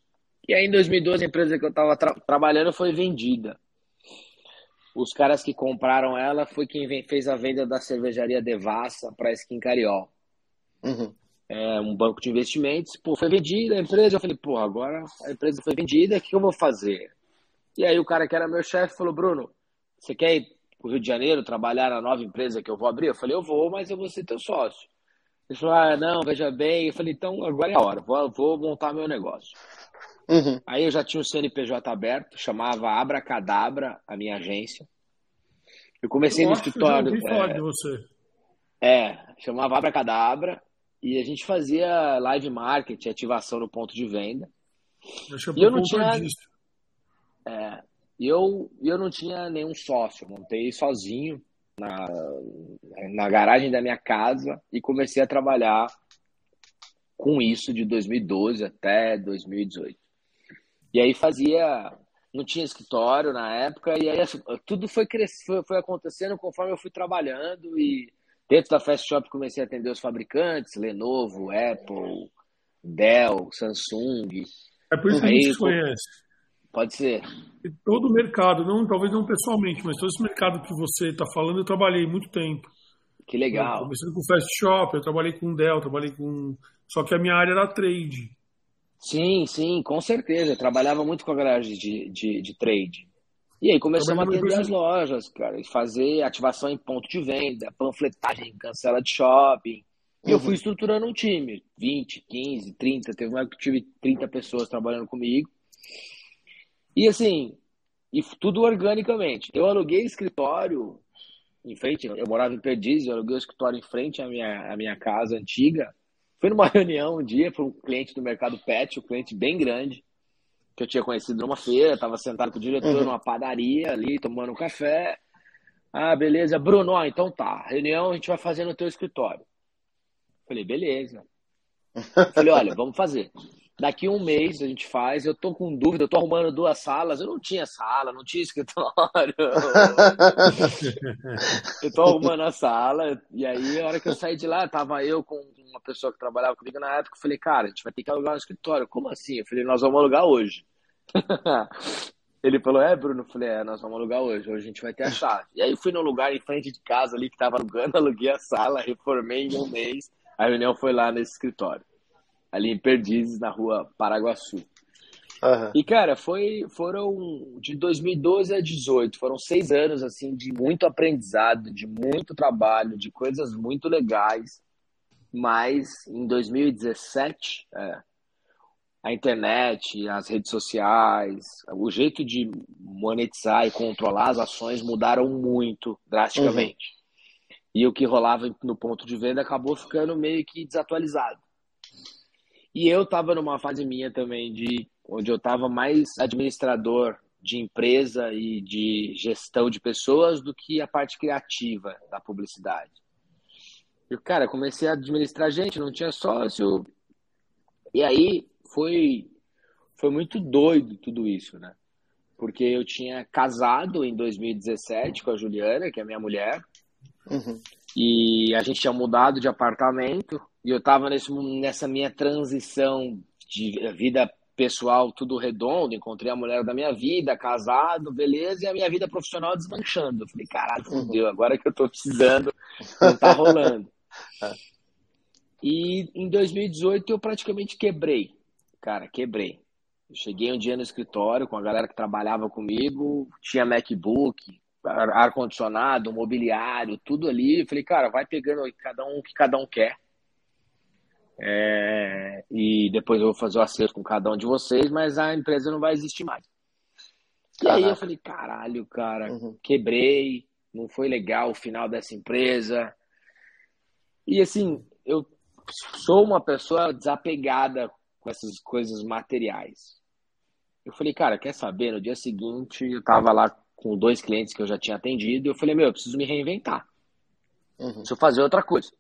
E aí em 2012 a empresa que eu estava tra trabalhando foi vendida. Os caras que compraram ela foi quem fez a venda da cervejaria Devassa para a Skin Cariol. Uhum é, um banco de investimentos, pô, foi vendida a empresa, eu falei, pô, agora a empresa foi vendida, o que eu vou fazer? E aí o cara que era meu chefe falou, Bruno, você quer ir para o Rio de Janeiro trabalhar na nova empresa que eu vou abrir? Eu falei, eu vou, mas eu vou ser teu sócio. Ele falou, ah, não, veja bem. Eu falei, então agora é a hora, vou, vou montar meu negócio. Uhum. Aí eu já tinha o CNPJ aberto, chamava Abracadabra, a minha agência. Eu comecei eu no escritório. Que eu é, de você. É, chamava Abracadabra. E a gente fazia live marketing, ativação no ponto de venda. Eu e eu não tinha. É, eu, eu não tinha nenhum sócio, montei sozinho na, na garagem da minha casa e comecei a trabalhar com isso de 2012 até 2018. E aí fazia, não tinha escritório na época, e aí tudo foi crescendo, foi, foi acontecendo conforme eu fui trabalhando e Dentro da Fast Shop comecei a atender os fabricantes, Lenovo, Apple, Dell, Samsung. É por isso que a gente se conhece. Pode ser. Todo o mercado, não, talvez não pessoalmente, mas todo esse mercado que você está falando, eu trabalhei muito tempo. Que legal. Eu comecei com Fast Shop, eu trabalhei com Dell, trabalhei com. Só que a minha área era trade. Sim, sim, com certeza. Eu trabalhava muito com a garagem de, de, de trade. E aí começamos a atender as lojas, cara, fazer ativação em ponto de venda, panfletagem, cancela de shopping. E uhum. eu fui uhum. estruturando um time, 20, 15, 30, teve uma que tive 30 pessoas trabalhando comigo. E assim, e tudo organicamente. Eu aluguei escritório em frente, eu morava em Perdizes, eu aluguei o escritório em frente à minha, à minha casa antiga. Fui numa reunião um dia, foi um cliente do mercado pet, um cliente bem grande, que eu tinha conhecido numa feira, estava sentado com o diretor uhum. numa padaria ali, tomando um café. Ah, beleza, Bruno, ó, então tá, reunião a gente vai fazer no teu escritório. Falei, beleza. Falei, olha, vamos fazer. Daqui um mês a gente faz. Eu tô com dúvida, eu tô arrumando duas salas. Eu não tinha sala, não tinha escritório. eu tô arrumando a sala. E aí, a hora que eu saí de lá, tava eu com uma pessoa que trabalhava comigo na época. Eu falei, cara, a gente vai ter que alugar um escritório. Como assim? Eu falei, nós vamos alugar hoje. Ele falou, é, Bruno? Eu falei, é, nós vamos alugar hoje. Hoje a gente vai ter a chave. E aí, fui no lugar em frente de casa ali que tava alugando, aluguei a sala, reformei em um mês. A reunião foi lá nesse escritório, ali em Perdizes, na rua Paraguaçu. Uhum. E, cara, foi, foram de 2012 a 2018, foram seis anos, assim, de muito aprendizado, de muito trabalho, de coisas muito legais. Mas, em 2017, é, a internet, as redes sociais, o jeito de monetizar e controlar as ações mudaram muito, drasticamente. Uhum e o que rolava no ponto de venda acabou ficando meio que desatualizado. E eu estava numa fase minha também de onde eu estava mais administrador de empresa e de gestão de pessoas do que a parte criativa da publicidade. E cara, comecei a administrar gente, não tinha sócio. E aí foi foi muito doido tudo isso, né? Porque eu tinha casado em 2017 com a Juliana, que é minha mulher, Uhum. E a gente tinha mudado de apartamento e eu estava nessa minha transição de vida pessoal tudo redondo, encontrei a mulher da minha vida, casado, beleza, e a minha vida profissional desmanchando. Eu falei, caralho, uhum. fudeu, agora que eu tô precisando, não tá rolando. É. E em 2018 eu praticamente quebrei, cara, quebrei. Eu cheguei um dia no escritório com a galera que trabalhava comigo, tinha MacBook, ar-condicionado, mobiliário, tudo ali. falei, cara, vai pegando cada um o que cada um quer. É, e depois eu vou fazer o acerto com cada um de vocês, mas a empresa não vai existir mais. E aí eu falei, caralho, cara, uhum. quebrei, não foi legal o final dessa empresa. E assim, eu sou uma pessoa desapegada com essas coisas materiais. Eu falei, cara, quer saber? No dia seguinte, eu tava lá com dois clientes que eu já tinha atendido, eu falei, meu, eu preciso me reinventar. Uhum. Preciso fazer outra coisa.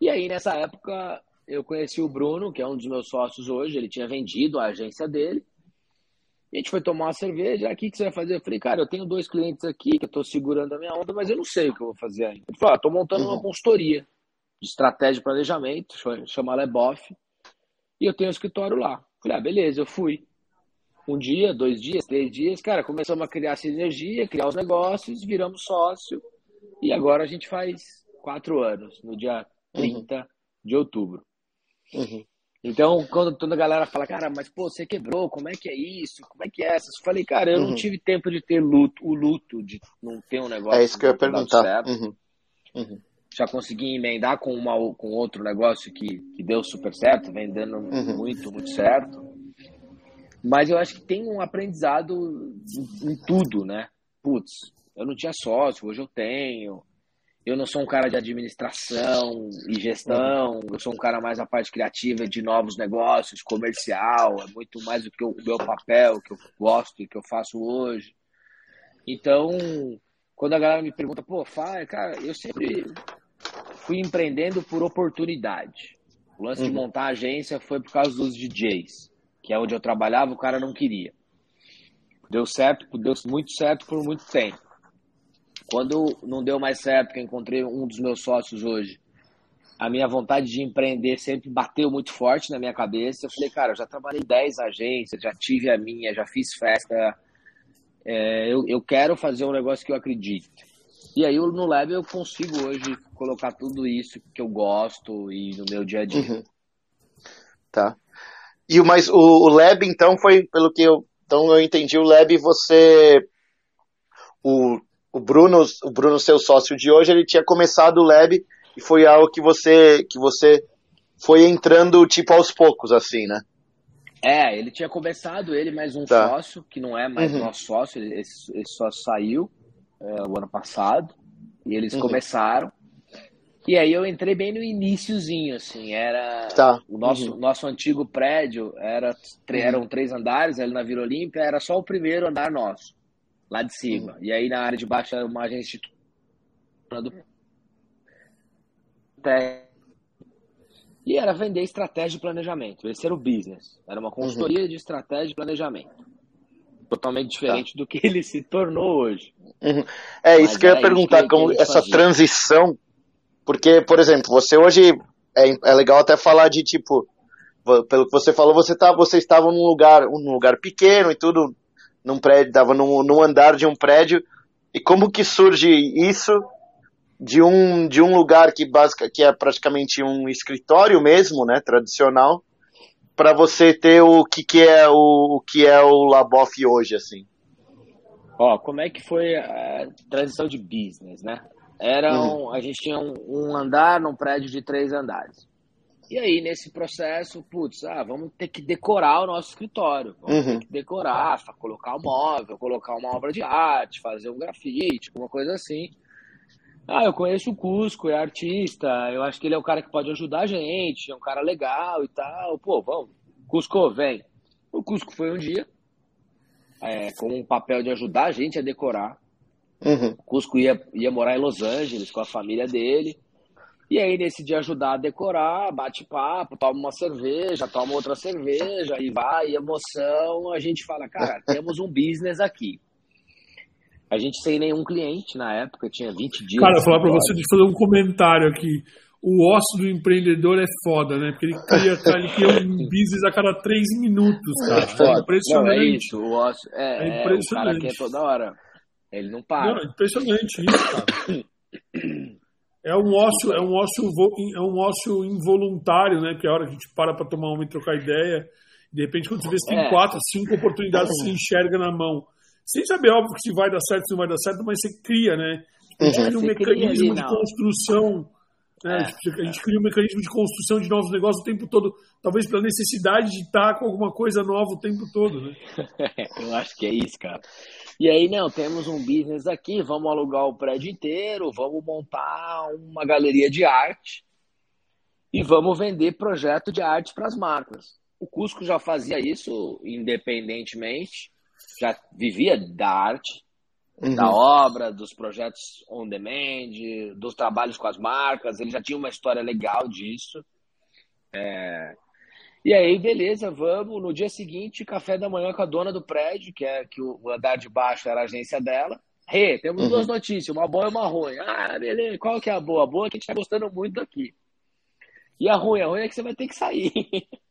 E aí, nessa época, eu conheci o Bruno, que é um dos meus sócios hoje, ele tinha vendido a agência dele. E a gente foi tomar uma cerveja, ah, o que, que você vai fazer? Eu falei, cara, eu tenho dois clientes aqui que eu tô segurando a minha onda, mas eu não sei o que eu vou fazer ainda. Ele falou, ah, tô montando uhum. uma consultoria de estratégia de planejamento, chama Leboff, e eu tenho um escritório lá. Falei, ah, beleza, eu fui um dia, dois dias, três dias, cara, começamos a criar sinergia, criar os negócios, viramos sócio e agora a gente faz quatro anos, no dia 30 uhum. de outubro. Uhum. Então, quando toda a galera fala, cara, mas pô, você quebrou, como é que é isso? Como é que é essa? Eu falei, cara, eu uhum. não tive tempo de ter luto, o luto de não ter um negócio. É isso que eu ia perguntar. Uhum. Uhum. Já consegui emendar com, uma, com outro negócio que, que deu super certo, vendendo uhum. muito, muito certo. Mas eu acho que tem um aprendizado em, em tudo, né? Putz, eu não tinha sócio, hoje eu tenho. Eu não sou um cara de administração e gestão, eu sou um cara mais a parte criativa de novos negócios, comercial, é muito mais do que o meu papel, o que eu gosto e que eu faço hoje. Então, quando a galera me pergunta, pô, Fai, cara, eu sempre fui empreendendo por oportunidade. O lance uhum. de montar a agência foi por causa dos DJs que é onde eu trabalhava, o cara não queria. Deu certo, deu muito certo por muito tempo. Quando não deu mais certo, que eu encontrei um dos meus sócios hoje, a minha vontade de empreender sempre bateu muito forte na minha cabeça. Eu falei, cara, eu já trabalhei 10 agências, já tive a minha, já fiz festa. É, eu, eu quero fazer um negócio que eu acredito. E aí no Lab eu consigo hoje colocar tudo isso que eu gosto e no meu dia a dia. Uhum. Tá. E o mais o, o Lab então foi pelo que eu então eu entendi o Lab você o, o Bruno, o Bruno, seu sócio de hoje, ele tinha começado o Lab e foi algo que você, que você foi entrando tipo aos poucos, assim, né? É, ele tinha começado, ele mais um tá. sócio, que não é mais uhum. nosso sócio, esse, esse sócio saiu é, o ano passado, e eles uhum. começaram. E aí eu entrei bem no iníciozinho, assim, era tá. o nosso, uhum. nosso antigo prédio, era, uhum. eram três andares, ali na Vila Olímpia, era só o primeiro andar nosso, lá de cima. Uhum. E aí na área de baixo era uma agência do e era vender estratégia de planejamento. Esse era o business. Era uma consultoria uhum. de estratégia de planejamento. Totalmente diferente tá. do que ele se tornou hoje. Uhum. É isso Mas que eu ia perguntar, que, como essa fazia. transição porque, por exemplo, você hoje é, é legal até falar de tipo, pelo que você falou, você tá, você estava num lugar, num lugar pequeno e tudo, num prédio, estava num, num andar de um prédio. E como que surge isso de um de um lugar que básica que é praticamente um escritório mesmo, né, tradicional, para você ter o que que é o, o que é o Laboff hoje assim? Ó, como é que foi a transição de business, né? Eram, uhum. a gente tinha um, um, andar num prédio de três andares. E aí, nesse processo, putz, ah, vamos ter que decorar o nosso escritório. Vamos uhum. ter que decorar, colocar um móvel, colocar uma obra de arte, fazer um grafite, alguma coisa assim. Ah, eu conheço o Cusco, é artista, eu acho que ele é o cara que pode ajudar a gente, é um cara legal e tal. Pô, vamos, Cusco, vem. O Cusco foi um dia, é, com um papel de ajudar a gente a decorar. Uhum. Cusco ia, ia morar em Los Angeles com a família dele. E aí, nesse dia, ajudar a decorar, bate papo, toma uma cerveja, toma outra cerveja, e vai, emoção. A gente fala, cara, temos um business aqui. A gente sem nenhum cliente na época, tinha 20 dias. Cara, falar pra você, deixa eu fazer um comentário aqui. O osso do empreendedor é foda, né? Porque ele cria, ele cria um business a cada três minutos, cara. É, foda. é impressionante. Não, é isso, o osso. É, é impressionante. É, o cara que é toda hora. Ele não para. Não, impressionante isso, cara. É um ócio, é um ócio, é um ócio involuntário, né? Que é a hora que a gente para para tomar uma e trocar ideia. De repente, quando você vê se tem é. quatro, cinco oportunidades, você enxerga na mão. Sem saber, óbvio, que se vai dar certo, se não vai dar certo, mas você cria, né? A gente uhum. cria um mecanismo ali, de construção. Né? É, a gente cria um mecanismo de construção de novos negócios o tempo todo, talvez pela necessidade de estar com alguma coisa nova o tempo todo, né? Eu acho que é isso, cara. E aí, não, temos um business aqui, vamos alugar o prédio inteiro, vamos montar uma galeria de arte e vamos vender projeto de arte para as marcas. O Cusco já fazia isso independentemente, já vivia da arte, uhum. da obra, dos projetos on demand, dos trabalhos com as marcas, ele já tinha uma história legal disso. É, e aí, beleza, vamos. No dia seguinte, café da manhã com a dona do prédio, que é que o andar de baixo era a agência dela. Rê, hey, temos uhum. duas notícias, uma boa e uma ruim. Ah, beleza, qual que é a boa? A boa é que a gente tá gostando muito daqui. E a ruim, a ruim é que você vai ter que sair.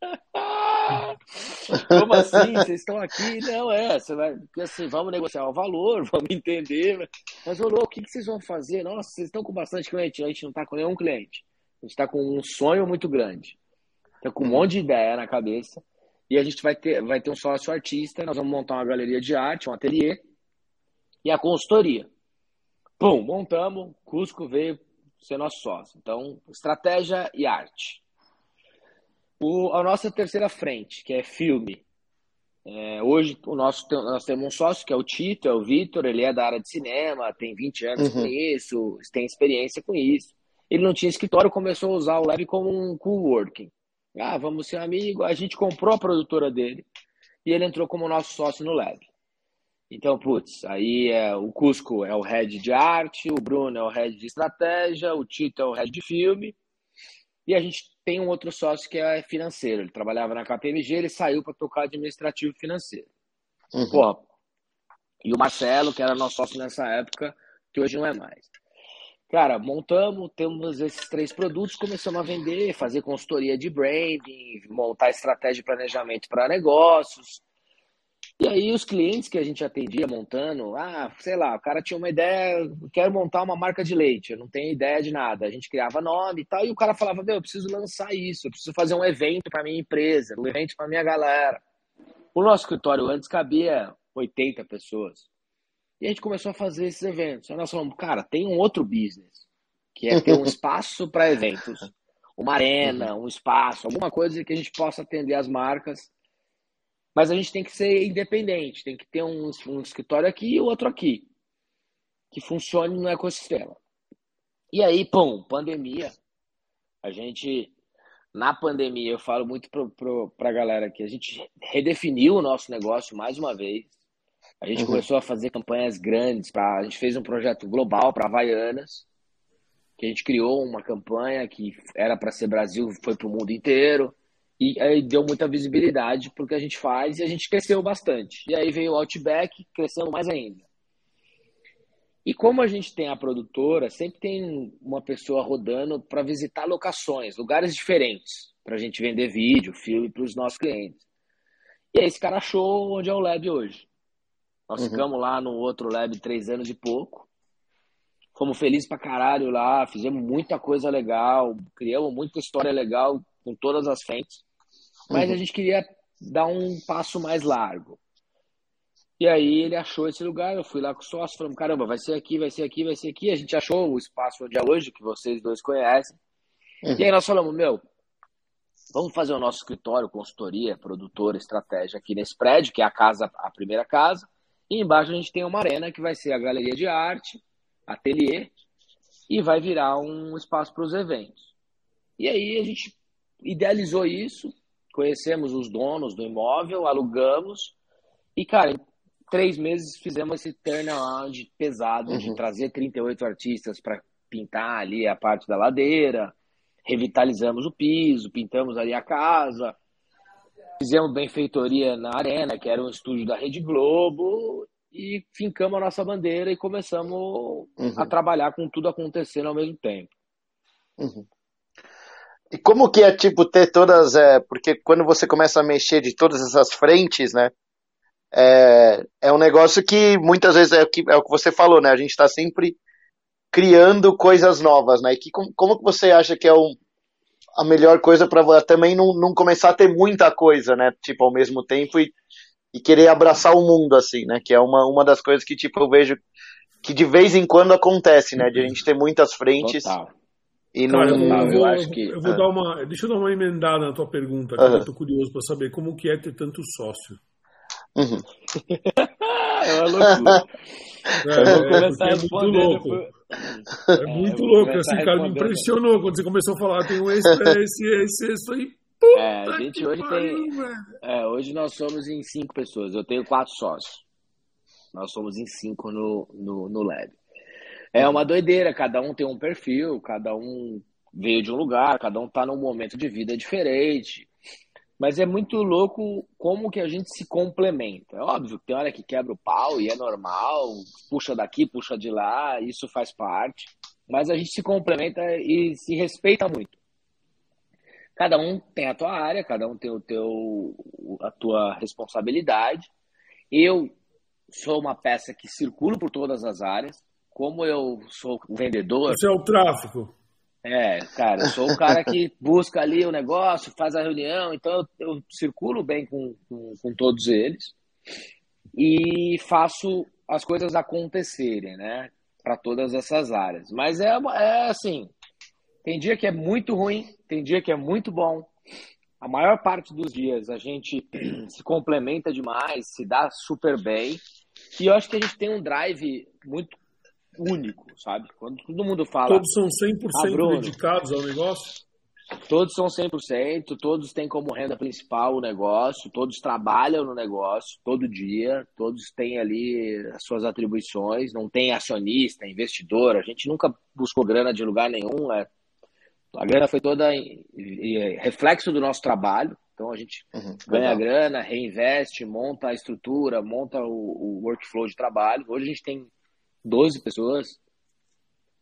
Como assim? Vocês estão aqui? Não, é, você vai. Assim, vamos negociar o valor, vamos entender. Mas, ô, o que, que vocês vão fazer? Nossa, vocês estão com bastante cliente. A gente não está com nenhum cliente. A gente está com um sonho muito grande. Tá com um monte de ideia na cabeça. E a gente vai ter, vai ter um sócio artista, nós vamos montar uma galeria de arte, um ateliê e a consultoria. Pum, montamos, Cusco veio ser nosso sócio. Então, estratégia e arte. O, a nossa terceira frente, que é filme. É, hoje o nosso, nós temos um sócio que é o Tito, é o Vitor, ele é da área de cinema, tem 20 anos uhum. com isso, tem experiência com isso. Ele não tinha escritório, começou a usar o Lab como um coworking. Ah, vamos ser amigo. A gente comprou a produtora dele e ele entrou como nosso sócio no Lab. Então, putz, aí é, o Cusco é o head de arte, o Bruno é o head de estratégia, o Tito é o head de filme. E a gente tem um outro sócio que é financeiro. Ele trabalhava na KPMG, ele saiu para tocar administrativo financeiro. Uhum. Pô, e o Marcelo, que era nosso sócio nessa época, que hoje não é mais. Cara, montamos, temos esses três produtos, começamos a vender, fazer consultoria de branding, montar estratégia de planejamento para negócios. E aí os clientes que a gente atendia montando, ah, sei lá, o cara tinha uma ideia, quero montar uma marca de leite, eu não tenho ideia de nada. A gente criava nome e tal, e o cara falava, meu, eu preciso lançar isso, eu preciso fazer um evento para minha empresa, um evento para minha galera. O nosso escritório antes cabia 80 pessoas. E a gente começou a fazer esses eventos. Aí nós falamos, cara, tem um outro business, que é ter um espaço para eventos. Uma arena, um espaço, alguma coisa que a gente possa atender as marcas. Mas a gente tem que ser independente, tem que ter um, um escritório aqui e outro aqui, que funcione no ecossistema. E aí, pum, pandemia. A gente, na pandemia, eu falo muito para a galera que a gente redefiniu o nosso negócio mais uma vez. A gente uhum. começou a fazer campanhas grandes. Pra, a gente fez um projeto global para Havaianas, que a gente criou uma campanha que era para ser Brasil, foi para o mundo inteiro. E aí deu muita visibilidade porque a gente faz e a gente cresceu bastante. E aí veio o Outback crescendo mais ainda. E como a gente tem a produtora, sempre tem uma pessoa rodando para visitar locações, lugares diferentes, para a gente vender vídeo, filme para os nossos clientes. E aí esse cara achou onde é o Lab hoje. Nós uhum. ficamos lá no outro Lab três anos e pouco. Fomos felizes pra caralho lá, fizemos muita coisa legal, criamos muita história legal com todas as frentes. Mas uhum. a gente queria dar um passo mais largo. E aí ele achou esse lugar, eu fui lá com o sócio, falamos, caramba, vai ser aqui, vai ser aqui, vai ser aqui. A gente achou o espaço onde é hoje, que vocês dois conhecem. Uhum. E aí nós falamos, meu, vamos fazer o nosso escritório, consultoria, produtora, estratégia aqui nesse prédio, que é a casa, a primeira casa. E embaixo a gente tem uma arena que vai ser a galeria de arte, ateliê, e vai virar um espaço para os eventos. E aí a gente idealizou isso, conhecemos os donos do imóvel, alugamos e, cara, em três meses fizemos esse turnaround pesado uhum. de trazer 38 artistas para pintar ali a parte da ladeira, revitalizamos o piso, pintamos ali a casa, fizemos benfeitoria na Arena, que era um estúdio da Rede Globo, e fincamos a nossa bandeira e começamos uhum. a trabalhar com tudo acontecendo ao mesmo tempo. Uhum. E como que é, tipo, ter todas. É, porque quando você começa a mexer de todas essas frentes, né? É, é um negócio que muitas vezes é o que, é o que você falou, né? A gente está sempre criando coisas novas, né? E que, como, como que você acha que é um, a melhor coisa para também não, não começar a ter muita coisa, né? Tipo, ao mesmo tempo e, e querer abraçar o mundo, assim, né? Que é uma, uma das coisas que, tipo, eu vejo que de vez em quando acontece, né? De a gente ter muitas frentes. Total e Cara, não, eu, vou, eu, acho que. Eu vou ah. dar uma. Deixa eu dar uma emendada na tua pergunta, que eu tô curioso para saber como que é ter tanto sócio. Uhum. é uma loucura. É, é, é muito louco. É muito é, louco. Assim, cara, me impressionou quando você começou a falar. Tem um esse, esse, esse, esse aí. É, a gente hoje pariu, tem. É, hoje nós somos em cinco pessoas. Eu tenho quatro sócios. Nós somos em cinco no, no, no Lab. É uma doideira, cada um tem um perfil, cada um veio de um lugar, cada um tá num momento de vida diferente. Mas é muito louco como que a gente se complementa. É óbvio que tem hora que quebra o pau e é normal, puxa daqui, puxa de lá, isso faz parte. Mas a gente se complementa e se respeita muito. Cada um tem a tua área, cada um tem o teu, a tua responsabilidade. Eu sou uma peça que circulo por todas as áreas como eu sou vendedor. Você é o tráfico. É, cara, eu sou o cara que busca ali o negócio, faz a reunião, então eu, eu circulo bem com, com, com, todos eles e faço as coisas acontecerem, né? Para todas essas áreas. Mas é, é assim: tem dia que é muito ruim, tem dia que é muito bom. A maior parte dos dias a gente se complementa demais, se dá super bem. E eu acho que a gente tem um drive muito único, sabe? Quando todo mundo fala. Todos são 100% ah, Bruno, dedicados ao negócio? Todos são 100%, todos têm como renda principal o negócio, todos trabalham no negócio todo dia, todos têm ali as suas atribuições, não tem acionista, investidor, a gente nunca buscou grana de lugar nenhum, é, a grana foi toda em, em, reflexo do nosso trabalho, então a gente uhum, ganha legal. grana, reinveste, monta a estrutura, monta o, o workflow de trabalho. Hoje a gente tem 12 pessoas,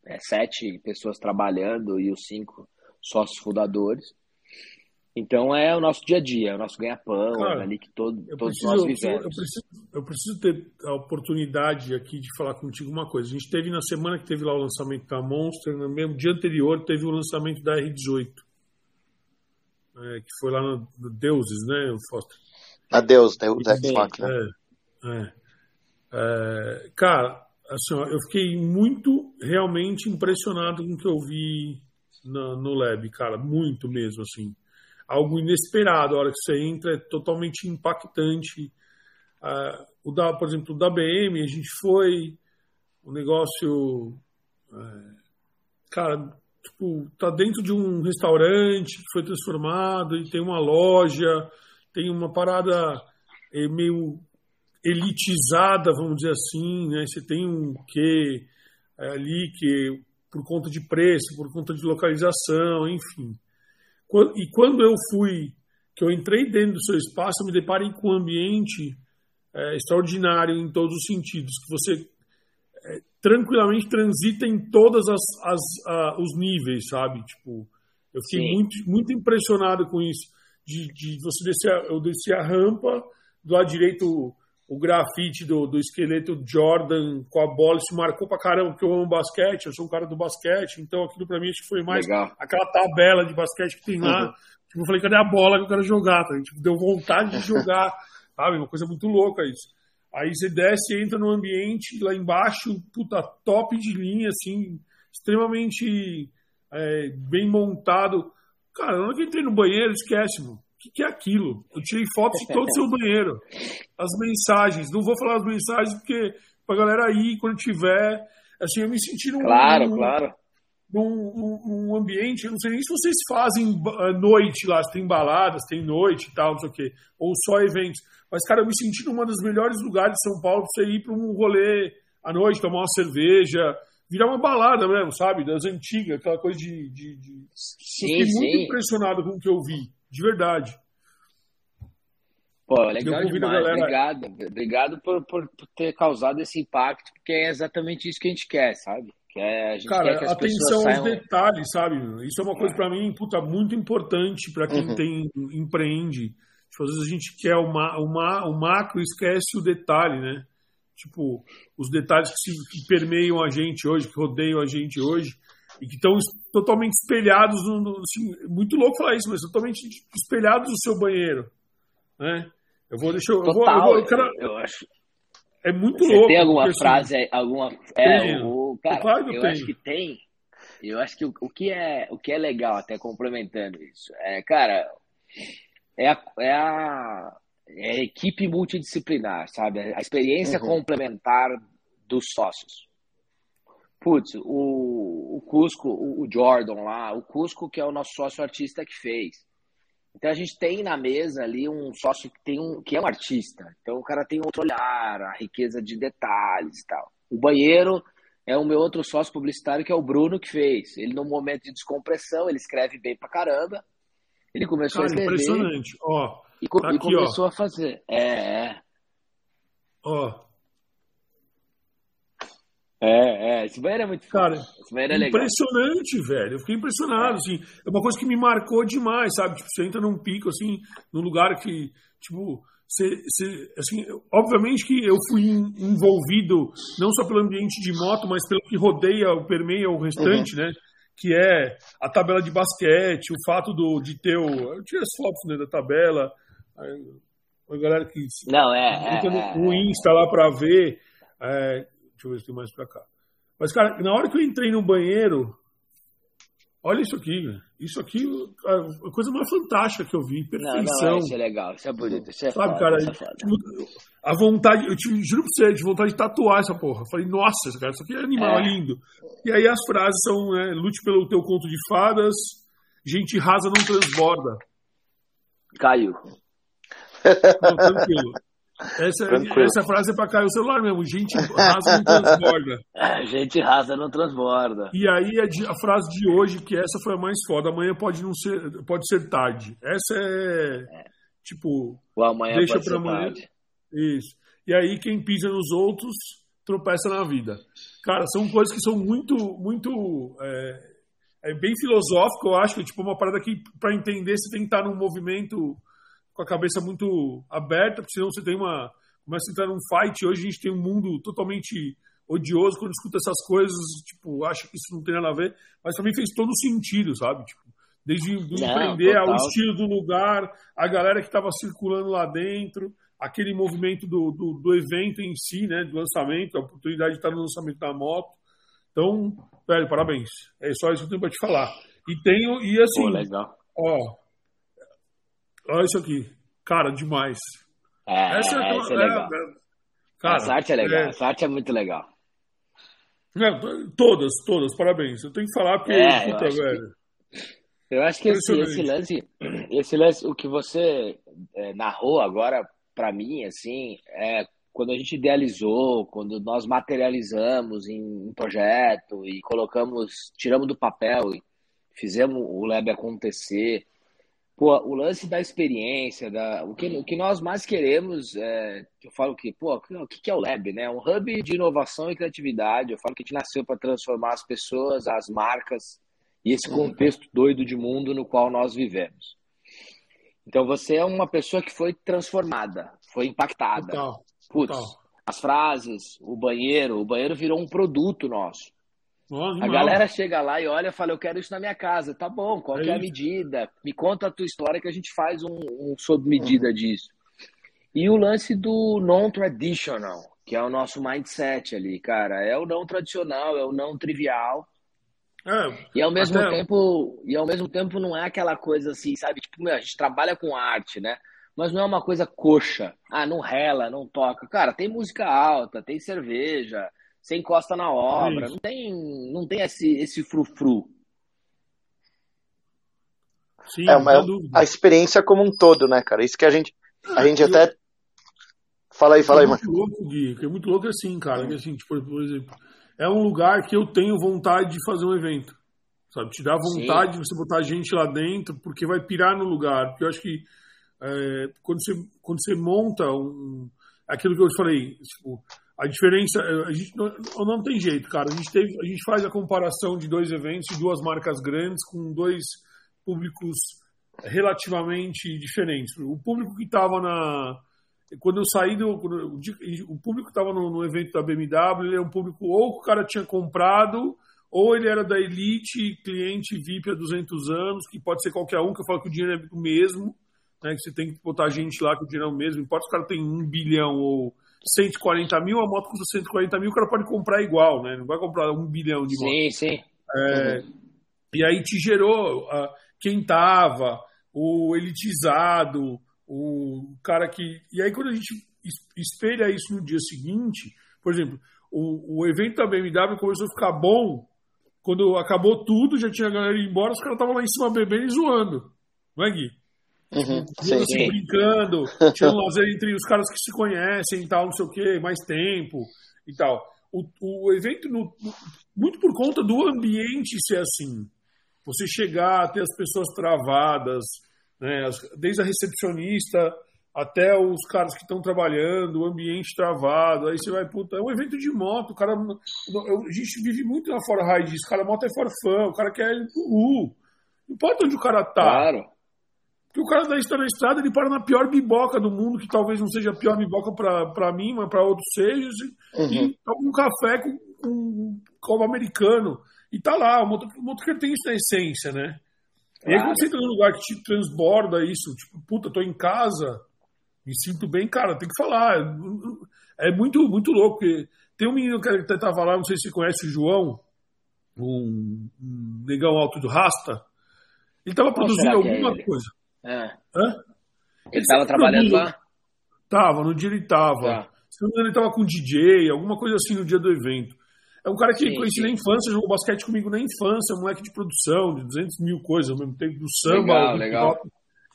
é, 7 pessoas trabalhando e os 5 sócios fundadores. Então é o nosso dia a dia, é o nosso ganha-pão, é ali que todo, todos preciso, nós vivemos. Eu preciso, eu preciso ter a oportunidade aqui de falar contigo uma coisa. A gente teve na semana que teve lá o lançamento da Monster, no mesmo dia anterior teve o lançamento da R18. É, que foi lá no, no Deuses, né, Foster? A Deus, Deus X Factor. É, é. É, cara, assim, ó, eu fiquei muito realmente impressionado com o que eu vi no, no Lab, cara, muito mesmo, assim. Algo inesperado, a hora que você entra é totalmente impactante. Uh, o da, por exemplo, o da BM, a gente foi, o negócio, uh, cara, tipo, tá dentro de um restaurante que foi transformado e tem uma loja, tem uma parada é, meio elitizada, vamos dizer assim, né? Você tem um quê é, ali que por conta de preço, por conta de localização, enfim. E quando eu fui, que eu entrei dentro do seu espaço, eu me deparei com um ambiente é, extraordinário em todos os sentidos, que você é, tranquilamente transita em todos os níveis, sabe? Tipo, eu fiquei muito, muito impressionado com isso. De, de você descer, eu desci a rampa, do lado direito o grafite do, do esqueleto Jordan com a bola se marcou pra caramba, porque eu amo basquete, eu sou um cara do basquete, então aquilo pra mim acho que foi mais Legal. aquela tabela de basquete que tem lá. Uhum. Tipo, eu falei, cadê a bola que eu quero jogar? Tá? Tipo, deu vontade de jogar, sabe? Uma coisa muito louca isso. Aí você desce e entra no ambiente lá embaixo, puta, top de linha, assim, extremamente é, bem montado. Cara, na hora que eu entrei no banheiro, esquece, mano que, que é aquilo? Eu tirei fotos de todo o seu banheiro. As mensagens. Não vou falar as mensagens porque pra galera ir quando tiver. Assim, eu me senti num. Claro, num, claro. Num, num, ambiente, eu não sei nem se vocês fazem noite lá, se tem baladas, tem noite e tal, não sei o quê, ou só eventos. Mas, cara, eu me senti num dos melhores lugares de São Paulo pra você ir para um rolê à noite, tomar uma cerveja, virar uma balada mesmo, sabe? Das antigas, aquela coisa de. de, de... Sim, eu fiquei sim. muito impressionado com o que eu vi de verdade. Pô, legal demais. Galera... Obrigado. Obrigado por, por, por, ter causado esse impacto, porque é exatamente isso que a gente quer, sabe? Que é, a gente Cara, quer que as atenção saiam... aos detalhes, sabe? Isso é uma coisa é. para mim, puta, muito importante para quem uhum. tem empreende. Tipo, às vezes a gente quer o, ma, o, ma, o macro e esquece o detalhe, né? Tipo, os detalhes que, se, que permeiam a gente hoje, que rodeiam a gente hoje e que estão totalmente espelhados, no, no, assim, muito louco falar isso, mas totalmente espelhados no seu banheiro, né? Eu vou deixar, eu, Total, vou, eu, vou, eu, quero, eu acho. É muito Você louco. Tem alguma assim, frase, assim, alguma? É, o, cara, claro eu, eu acho que tem. Eu acho que o, o, que é o que é legal, até complementando isso, é, cara, é a, é a, é a equipe multidisciplinar, sabe? A experiência uhum. complementar dos sócios putz, o, o Cusco, o, Jordan lá, o Cusco que é o nosso sócio artista que fez. Então a gente tem na mesa ali um sócio que tem um que é um artista. Então o cara tem outro olhar, a riqueza de detalhes e tal. O banheiro é o meu outro sócio publicitário que é o Bruno que fez. Ele no momento de descompressão, ele escreve bem pra caramba. Ele começou cara, a escrever. Impressionante. Ó, e, tá e começou ó. a fazer. É, é. Ó, é, é, esse banheiro é muito Cara, esse banheiro é impressionante, legal. velho. Eu fiquei impressionado, é. assim. É uma coisa que me marcou demais, sabe? Tipo, você entra num pico, assim, num lugar que, tipo, você, você, assim, obviamente que eu fui envolvido não só pelo ambiente de moto, mas pelo que rodeia, o permeia o restante, uhum. né? Que é a tabela de basquete, o fato do, de ter o. Eu tirei as fotos né, da tabela. A galera que. Não, é. Entra é, no, no é. Insta lá pra ver. É, Deixa eu ver se tem mais pra cá. Mas, cara, na hora que eu entrei no banheiro, olha isso aqui, Isso aqui é a coisa mais fantástica que eu vi. Perfeição. Não, não, isso é legal, isso é bonito. Isso é Sabe, foda, cara, é tipo, a vontade, eu te juro pra você, de vontade de tatuar essa porra. Eu falei, nossa, cara, isso aqui é animal, é. lindo. E aí as frases são, né, lute pelo teu conto de fadas, gente rasa não transborda. Caiu. Não, tranquilo. Essa, essa frase é para cair o celular mesmo. Gente rasa não transborda. É, gente rasa não transborda. E aí a, a, frase de hoje, que essa foi a mais foda. Amanhã pode não ser, pode ser tarde. Essa é, é. tipo, o amanhã deixa para amanhã. Tarde. Isso. E aí quem pisa nos outros tropeça na vida. Cara, são coisas que são muito, muito é, é bem filosófico. Eu acho que tipo uma parada que para entender você tem que estar num movimento com a cabeça muito aberta, porque senão você tem uma. Começa a entrar num fight. Hoje a gente tem um mundo totalmente odioso quando escuta essas coisas, tipo, acha que isso não tem nada a ver, mas também fez todo sentido, sabe? Tipo, desde do não, empreender total. ao estilo do lugar, a galera que estava circulando lá dentro, aquele movimento do, do, do, evento em si, né? Do lançamento, a oportunidade de estar no lançamento da moto. Então, velho, parabéns. É só isso que eu tenho para te falar. E tenho, e assim. Pô, legal. Ó, olha isso aqui. Cara, demais. É, essa é, essa é legal. É, cara, essa arte é legal. É, essa arte é muito legal. É, todas, todas, parabéns. Eu tenho que falar porque, é, puta, eu velho. Que, eu acho que esse, esse, lance, esse lance, o que você é, narrou agora, para mim, assim, é quando a gente idealizou, quando nós materializamos em um projeto e colocamos, tiramos do papel e fizemos o Lab acontecer. Pô, o lance da experiência, da, o, que, o que nós mais queremos, é, eu falo que, pô, o que é o Lab, né? Um hub de inovação e criatividade. Eu falo que a gente nasceu para transformar as pessoas, as marcas e esse uhum. contexto doido de mundo no qual nós vivemos. Então você é uma pessoa que foi transformada, foi impactada. Total, Putz, total. as frases, o banheiro, o banheiro virou um produto nosso a galera chega lá e olha e fala, eu quero isso na minha casa. Tá bom, qual é, é a medida? Me conta a tua história que a gente faz um, um sob medida disso. E o lance do non-traditional, que é o nosso mindset ali, cara. É o não tradicional, é o não trivial. É, e ao mesmo até... tempo, e ao mesmo tempo não é aquela coisa assim, sabe? Tipo, meu, a gente trabalha com arte, né? Mas não é uma coisa coxa. Ah, não rela, não toca. Cara, tem música alta, tem cerveja, você encosta na obra. Não tem, não tem esse, esse frufru. Sim, é, mas a experiência como um todo, né, cara? Isso que a gente, a gente até. Fala aí, fala aí, mano. É muito louco, Gui, que é muito louco assim, cara. Que, assim, tipo, por exemplo, é um lugar que eu tenho vontade de fazer um evento. Sabe? Te dá vontade Sim. de você botar gente lá dentro, porque vai pirar no lugar. Porque eu acho que é, quando, você, quando você monta um. Aquilo que eu te falei, tipo, a diferença, a gente não, não tem jeito, cara. A gente, teve, a gente faz a comparação de dois eventos de duas marcas grandes com dois públicos relativamente diferentes. O público que estava na. Quando eu saí do. O público que estava no, no, evento da BMW, ele é um público ou que o cara tinha comprado, ou ele era da Elite, cliente VIP há 200 anos, que pode ser qualquer um, que eu falo que o dinheiro é o mesmo, né, que você tem que botar gente lá que o dinheiro é o mesmo, importa se o cara tem um bilhão ou 140 mil, a moto custa 140 mil, o cara pode comprar igual, né? Não vai comprar um bilhão de moto. Sim, sim. É, uhum. E aí te gerou uh, quem tava, o elitizado, o cara que. E aí quando a gente espelha isso no dia seguinte, por exemplo, o, o evento da BMW começou a ficar bom quando acabou tudo, já tinha a galera indo embora, os caras estavam lá em cima bebendo e zoando. Não é, Gui? Uhum, sim, brincando, tinha um lazer entre os caras que se conhecem e tal, não sei o que, mais tempo e tal. O, o evento, no, muito por conta do ambiente ser assim, você chegar, ter as pessoas travadas, né, desde a recepcionista até os caras que estão trabalhando, o ambiente travado, aí você vai, puta, é um evento de moto, o cara, a gente vive muito na fora raiz disso, o cara moto é forfã, o cara quer ir pro Não importa onde o cara tá. Claro. Que o cara da está na estrada, ele para na pior biboca do mundo, que talvez não seja a pior biboca para mim, mas para outros seja, uhum. e toma um café com, com copo americano. E tá lá, o motoqueiro tem isso na essência, né? Claro. E aí quando você entra num lugar que te transborda isso, tipo, puta, tô em casa, me sinto bem, cara, tem que falar. É muito, muito louco. Porque tem um menino que tava lá, não sei se você conhece o João, um, negão alto do Rasta. Ele tava produzindo é alguma é coisa. É. Hã? Ele estava trabalhando lá? Tava, no dia ele tava. Tá. Se não me engano, ele tava com DJ, alguma coisa assim no dia do evento. É um cara que sim, conheci sim. na infância, jogou basquete comigo na infância, moleque de produção, de 200 mil coisas ao mesmo tempo, do samba. Legal, legal.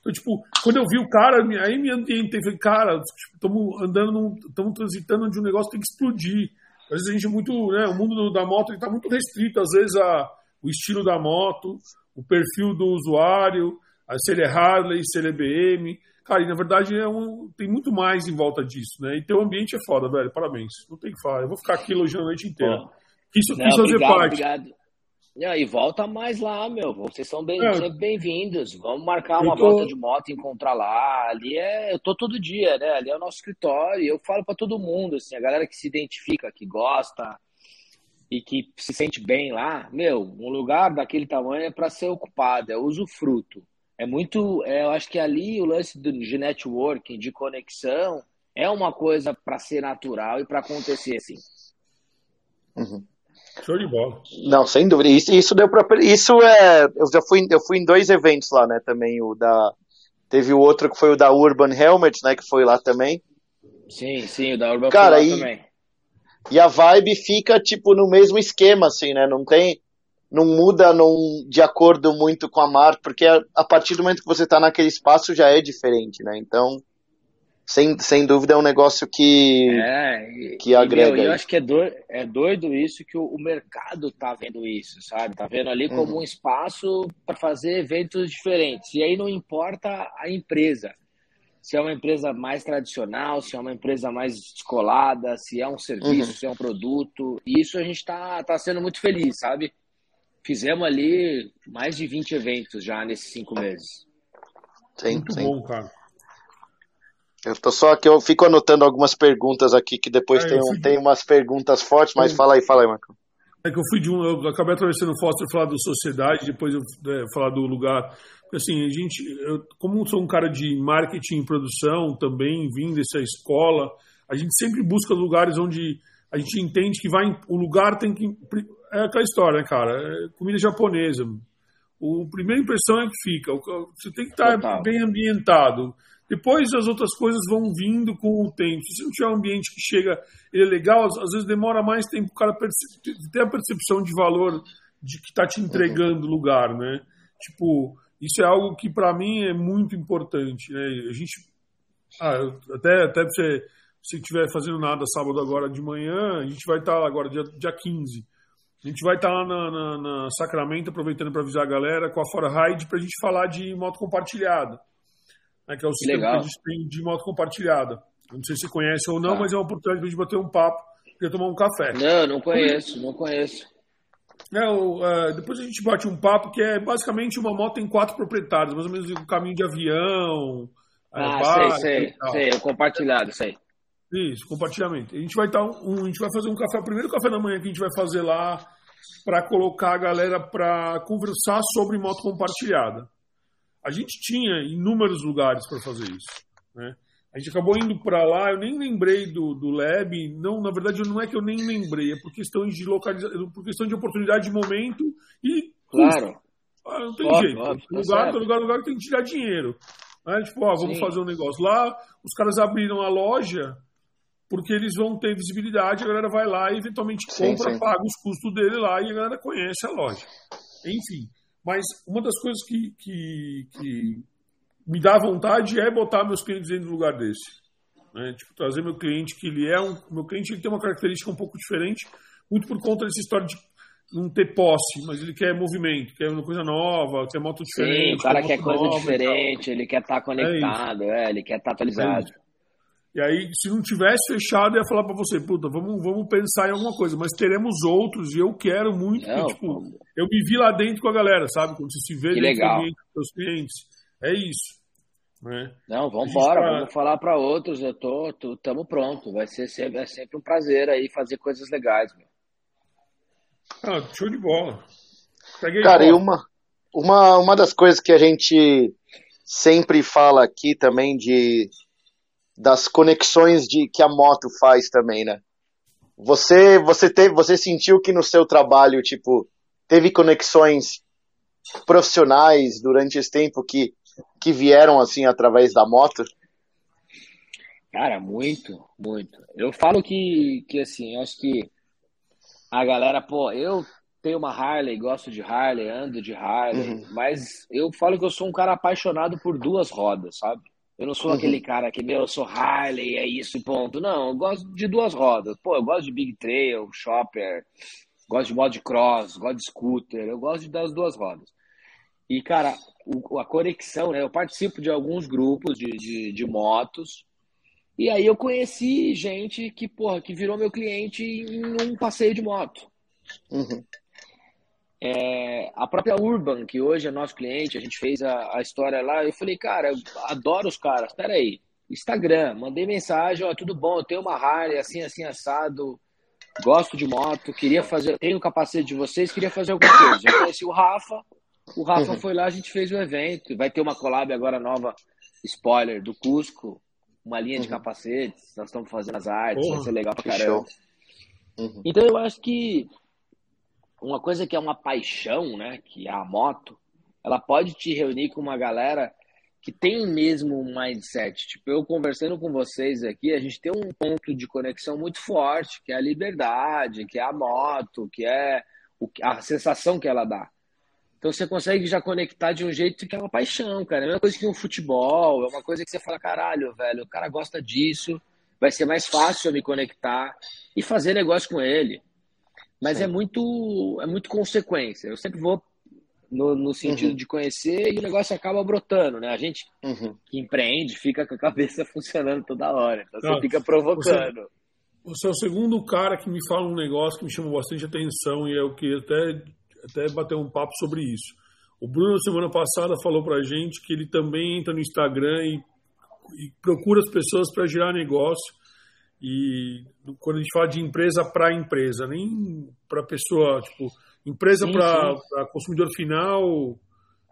Então, tipo, quando eu vi o cara, aí me ambientei, falei, cara, estamos tipo, andando, estamos transitando de um negócio que tem que explodir. Às vezes a gente é muito, né, o mundo da moto está muito restrito, às vezes, a, o estilo da moto, o perfil do usuário, se ele é Harley, se ele é BM. Cara, e na verdade é um, tem muito mais em volta disso, né? E teu ambiente é foda, velho. Parabéns. Não tem que falar. Eu vou ficar aqui elogiando a noite inteira. Isso quis fazer obrigado, parte. Obrigado. Não, e volta mais lá, meu. Vocês são bem, é. sempre bem-vindos. Vamos marcar uma tô... volta de moto e encontrar lá. Ali é. Eu tô todo dia, né? Ali é o nosso escritório. Eu falo para todo mundo, assim, a galera que se identifica, que gosta e que se sente bem lá, meu, um lugar daquele tamanho é para ser ocupado, é usufruto. É muito, é, eu acho que ali o lance do, de networking, de conexão, é uma coisa para ser natural e para acontecer assim. Uhum. Show de bola. Não, sem dúvida. Isso, isso deu para isso é, eu já fui, eu fui em dois eventos lá, né? Também o da teve o outro que foi o da Urban Helmet, né? Que foi lá também. Sim, sim, o da Urban Cara, foi lá e, também. E a vibe fica tipo no mesmo esquema, assim, né? Não tem, não muda num, de acordo muito com a marca, porque a, a partir do momento que você está naquele espaço já é diferente, né? Então sem, sem dúvida é um negócio que, é, que agrega. E, eu acho que é doido, é doido isso que o, o, mercado tá vendo isso, sabe? Tá vendo ali como uhum. um espaço para fazer eventos diferentes. E aí não importa a empresa. Se é uma empresa mais tradicional, se é uma empresa mais descolada, se é um serviço, uhum. se é um produto. E isso a gente tá, tá sendo muito feliz, sabe? Fizemos ali mais de 20 eventos já nesses cinco meses. Sim, muito sim. bom, cara. Eu tô só que eu fico anotando algumas perguntas aqui, que depois é, tem, um, tem umas perguntas fortes, mas fala aí, fala aí, Marco. É que eu fui de um. Eu acabei atravessando o Foster falar do sociedade, depois eu é, falar do lugar. Assim, a gente, eu, como sou um cara de marketing e produção também, vim dessa escola, a gente sempre busca lugares onde a gente entende que vai. O lugar tem que. É aquela história, né, cara? É comida japonesa. O primeira impressão é que fica. Você tem que estar Total. bem ambientado. Depois as outras coisas vão vindo com o tempo. Se não tiver um ambiente que chega, ele é legal, às vezes demora mais tempo o cara ter a percepção de valor de que está te entregando o lugar, né? Tipo, isso é algo que para mim é muito importante, né? A gente, ah, até, até você, se estiver fazendo nada sábado agora de manhã, a gente vai estar tá agora dia, dia 15. A gente vai estar tá lá na, na, na Sacramento, aproveitando para avisar a galera, com a Fora Ride, para a gente falar de moto compartilhada né, que é o sistema Legal. que a gente tem de moto compartilhada. Não sei se você conhece ou não, tá. mas é uma oportunidade para a gente bater um papo e tomar um café. Não, não conheço, não conheço. É, o, uh, depois a gente bate um papo que é basicamente uma moto em quatro proprietários, mais ou menos o caminho de avião. É, ah, é, sei, sei, sei, é compartilhado, sei. Isso, compartilhamento. A gente vai estar um, a gente vai fazer um café, o primeiro café da manhã que a gente vai fazer lá para colocar a galera para conversar sobre moto compartilhada. A gente tinha inúmeros lugares para fazer isso. Né? A gente acabou indo para lá, eu nem lembrei do, do Lab, não, na verdade não é que eu nem lembrei, é por questão de localização, por questão de oportunidade de momento e Claro. Ah, não tem jeito. Tá lugar, lugar, lugar tem que tirar dinheiro. Né? Tipo, ó, vamos Sim. fazer um negócio lá. Os caras abriram a loja porque eles vão ter visibilidade, a galera vai lá e eventualmente compra, sim, sim. paga os custos dele lá e a galera conhece a loja. Enfim. Mas uma das coisas que, que, que me dá vontade é botar meus clientes dentro do lugar desse. Né? Tipo, trazer meu cliente, que ele é um. Meu cliente ele tem uma característica um pouco diferente, muito por conta dessa história de não ter posse, mas ele quer movimento, quer uma coisa nova, quer moto diferente. Sim, o cara quer, quer coisa diferente, ele quer estar tá conectado, é, é, ele quer estar tá atualizado. É e aí, se não tivesse fechado, ia falar para você, puta, vamos, vamos pensar em alguma coisa, mas teremos outros e eu quero muito, não, que, tipo, eu me vi lá dentro com a galera, sabe? Quando você se vê que dentro legal. com os clientes. É isso. Né? Não, vamos embora, tá... vamos falar para outros, eu tô, tô, tamo pronto, vai ser sempre, é sempre um prazer aí fazer coisas legais, meu. Ah, show de bola. Peguei Cara, e uma, uma, uma das coisas que a gente sempre fala aqui também de das conexões de que a moto faz também, né? Você você teve, você sentiu que no seu trabalho, tipo, teve conexões profissionais durante esse tempo que que vieram assim através da moto? Cara, muito, muito. Eu falo que que assim, eu acho que a galera, pô, eu tenho uma Harley, gosto de Harley, ando de Harley, uhum. mas eu falo que eu sou um cara apaixonado por duas rodas, sabe? Eu não sou uhum. aquele cara que, meu, eu sou Harley, é isso e ponto. Não, eu gosto de duas rodas. Pô, eu gosto de Big Trail, Shopper, gosto de modo de cross, gosto de scooter, eu gosto das duas rodas. E, cara, o, a conexão, né? Eu participo de alguns grupos de, de, de, motos. E aí eu conheci gente que, porra, que virou meu cliente em um passeio de moto. Uhum. É, a própria Urban, que hoje é nosso cliente, a gente fez a, a história lá, eu falei, cara, eu adoro os caras, peraí, Instagram, mandei mensagem, ó, tudo bom, eu tenho uma Harley, assim, assim, assado, gosto de moto, queria fazer, tenho o capacete de vocês, queria fazer alguma coisa. Eu conheci o Rafa, o Rafa uhum. foi lá, a gente fez o evento, vai ter uma collab agora nova, spoiler, do Cusco, uma linha uhum. de capacetes, nós estamos fazendo as artes, Porra, vai ser legal pra caramba. Uhum. Então eu acho que uma coisa que é uma paixão, né, que é a moto, ela pode te reunir com uma galera que tem mesmo um mindset. Tipo, eu conversando com vocês aqui, a gente tem um ponto de conexão muito forte, que é a liberdade, que é a moto, que é a sensação que ela dá. Então você consegue já conectar de um jeito que é uma paixão, cara. É a mesma coisa que um futebol, é uma coisa que você fala, caralho, velho, o cara gosta disso, vai ser mais fácil eu me conectar e fazer negócio com ele. Mas Sim. é muito é muito consequência. Eu sempre vou no, no sentido uhum. de conhecer e o negócio acaba brotando, né? A gente uhum. que empreende fica com a cabeça funcionando toda hora. Então você fica provocando. Você, você é o segundo cara que me fala um negócio que me chamou bastante atenção e é o que até até bater um papo sobre isso. O Bruno, semana passada, falou para a gente que ele também entra no Instagram e, e procura as pessoas para gerar negócio. E quando a gente fala de empresa para empresa, nem para pessoa, tipo, empresa para consumidor final,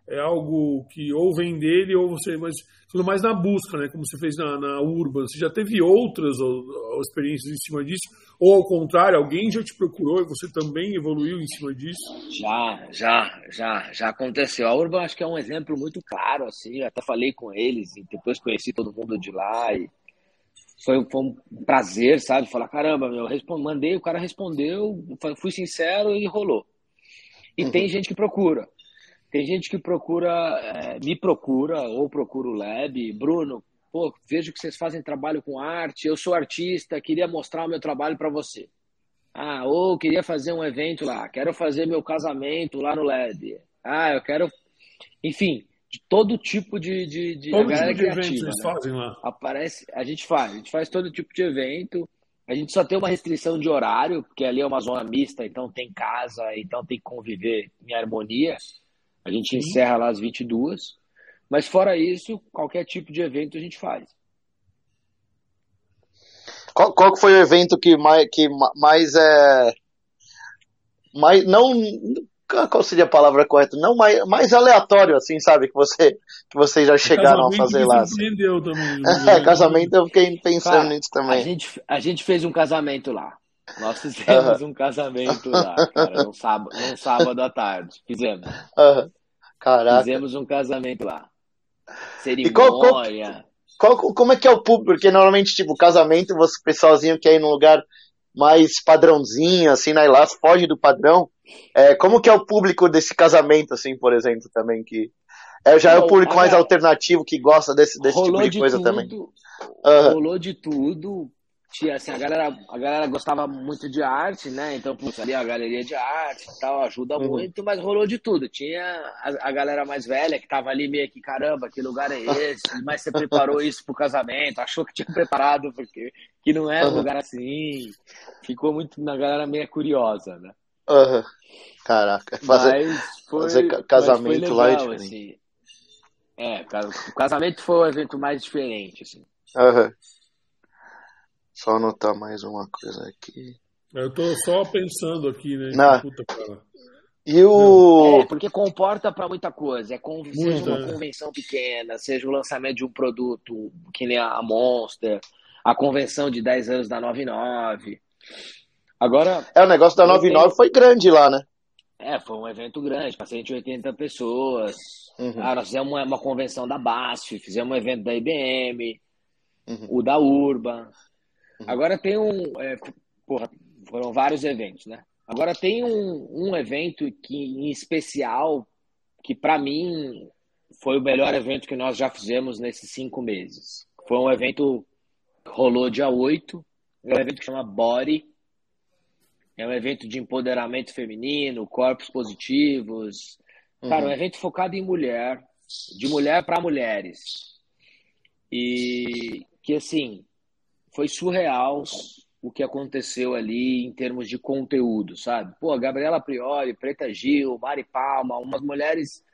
é algo que ou vem dele ou você, mas tudo mais na busca, né? Como você fez na, na Urban. Você já teve outras ou, ou experiências em cima disso? Ou ao contrário, alguém já te procurou e você também evoluiu em cima disso? Já, já, já, já aconteceu. A Urban acho que é um exemplo muito claro, assim. Eu até falei com eles e depois conheci todo mundo de lá e foi, foi um prazer, sabe? Falar, caramba, meu, respondi, mandei, o cara respondeu, fui sincero e rolou. E uhum. tem gente que procura. Tem gente que procura, é, me procura ou procura o Lab. Bruno, pô, vejo que vocês fazem trabalho com arte, eu sou artista, queria mostrar o meu trabalho para você. Ah, ou queria fazer um evento lá, quero fazer meu casamento lá no LED. Ah, eu quero. Enfim, de todo tipo de. de, de todo tipo de evento vocês né? fazem lá? Aparece, a gente faz, a gente faz todo tipo de evento. A gente só tem uma restrição de horário, porque ali é uma zona mista, então tem casa, então tem que conviver em harmonia. A gente Sim. encerra lá às 22. Mas fora isso, qualquer tipo de evento a gente faz. Qual, qual foi o evento que mais, que mais é. Mais, não. Qual seria a palavra correta? Não mais, mais aleatório, assim, sabe? Que, você, que vocês já chegaram a fazer lá. Assim. Também, é, casamento eu fiquei pensando Cara, nisso também. A gente, a gente fez um casamento lá. Nós fizemos um casamento lá, cara, num sábado, num sábado à tarde. Fizemos. Caraca. Fizemos um casamento lá. Cerimônia. Qual, qual, qual, como é que é o público? Porque normalmente, tipo, casamento, você, pessoalzinho quer ir num lugar mais padrãozinho, assim, né? Lá foge do padrão. É, como que é o público desse casamento, assim, por exemplo, também, que... É, já é o público mais alternativo que gosta desse, desse tipo de, de coisa tudo, também. Uhum. Rolou de tudo tinha assim, a galera, a galera gostava muito de arte, né? Então, putz, ali a galeria de arte e tal, ajuda uhum. muito, mas rolou de tudo. Tinha a, a, galera mais velha que tava ali meio que, caramba, que lugar é esse? Mas você preparou isso pro casamento, achou que tinha preparado, porque que não era um lugar assim. Ficou muito na galera meio curiosa, né? Uhum. Caraca, fazer, foi, fazer casamento legal, lá é diferente. Assim. É, o casamento foi o evento mais diferente, assim. Uhum. Só anotar mais uma coisa aqui. Eu tô só pensando aqui, né? Na... Puta, cara. E o. É, porque comporta para muita coisa. É com... Seja uma convenção pequena, seja o lançamento de um produto que nem a Monster, a convenção de 10 anos da 99. Agora. É, o negócio da 99 foi grande lá, né? É, foi um evento grande, para 180 pessoas. Uhum. Ah, nós fizemos uma, uma, convenção da BASF, fizemos um evento da IBM, uhum. o da Urban. Uhum. Agora tem um. É, porra, foram vários eventos, né? Agora tem um, um evento que, em especial, que para mim foi o melhor evento que nós já fizemos nesses cinco meses. Foi um evento que rolou dia 8, é um evento que chama Body. É um evento de empoderamento feminino, corpos positivos. Cara, uhum. um evento focado em mulher, de mulher para mulheres. E que, assim, foi surreal o que aconteceu ali em termos de conteúdo, sabe? Pô, Gabriela Priori, Preta Gil, Mari Palma, umas mulheres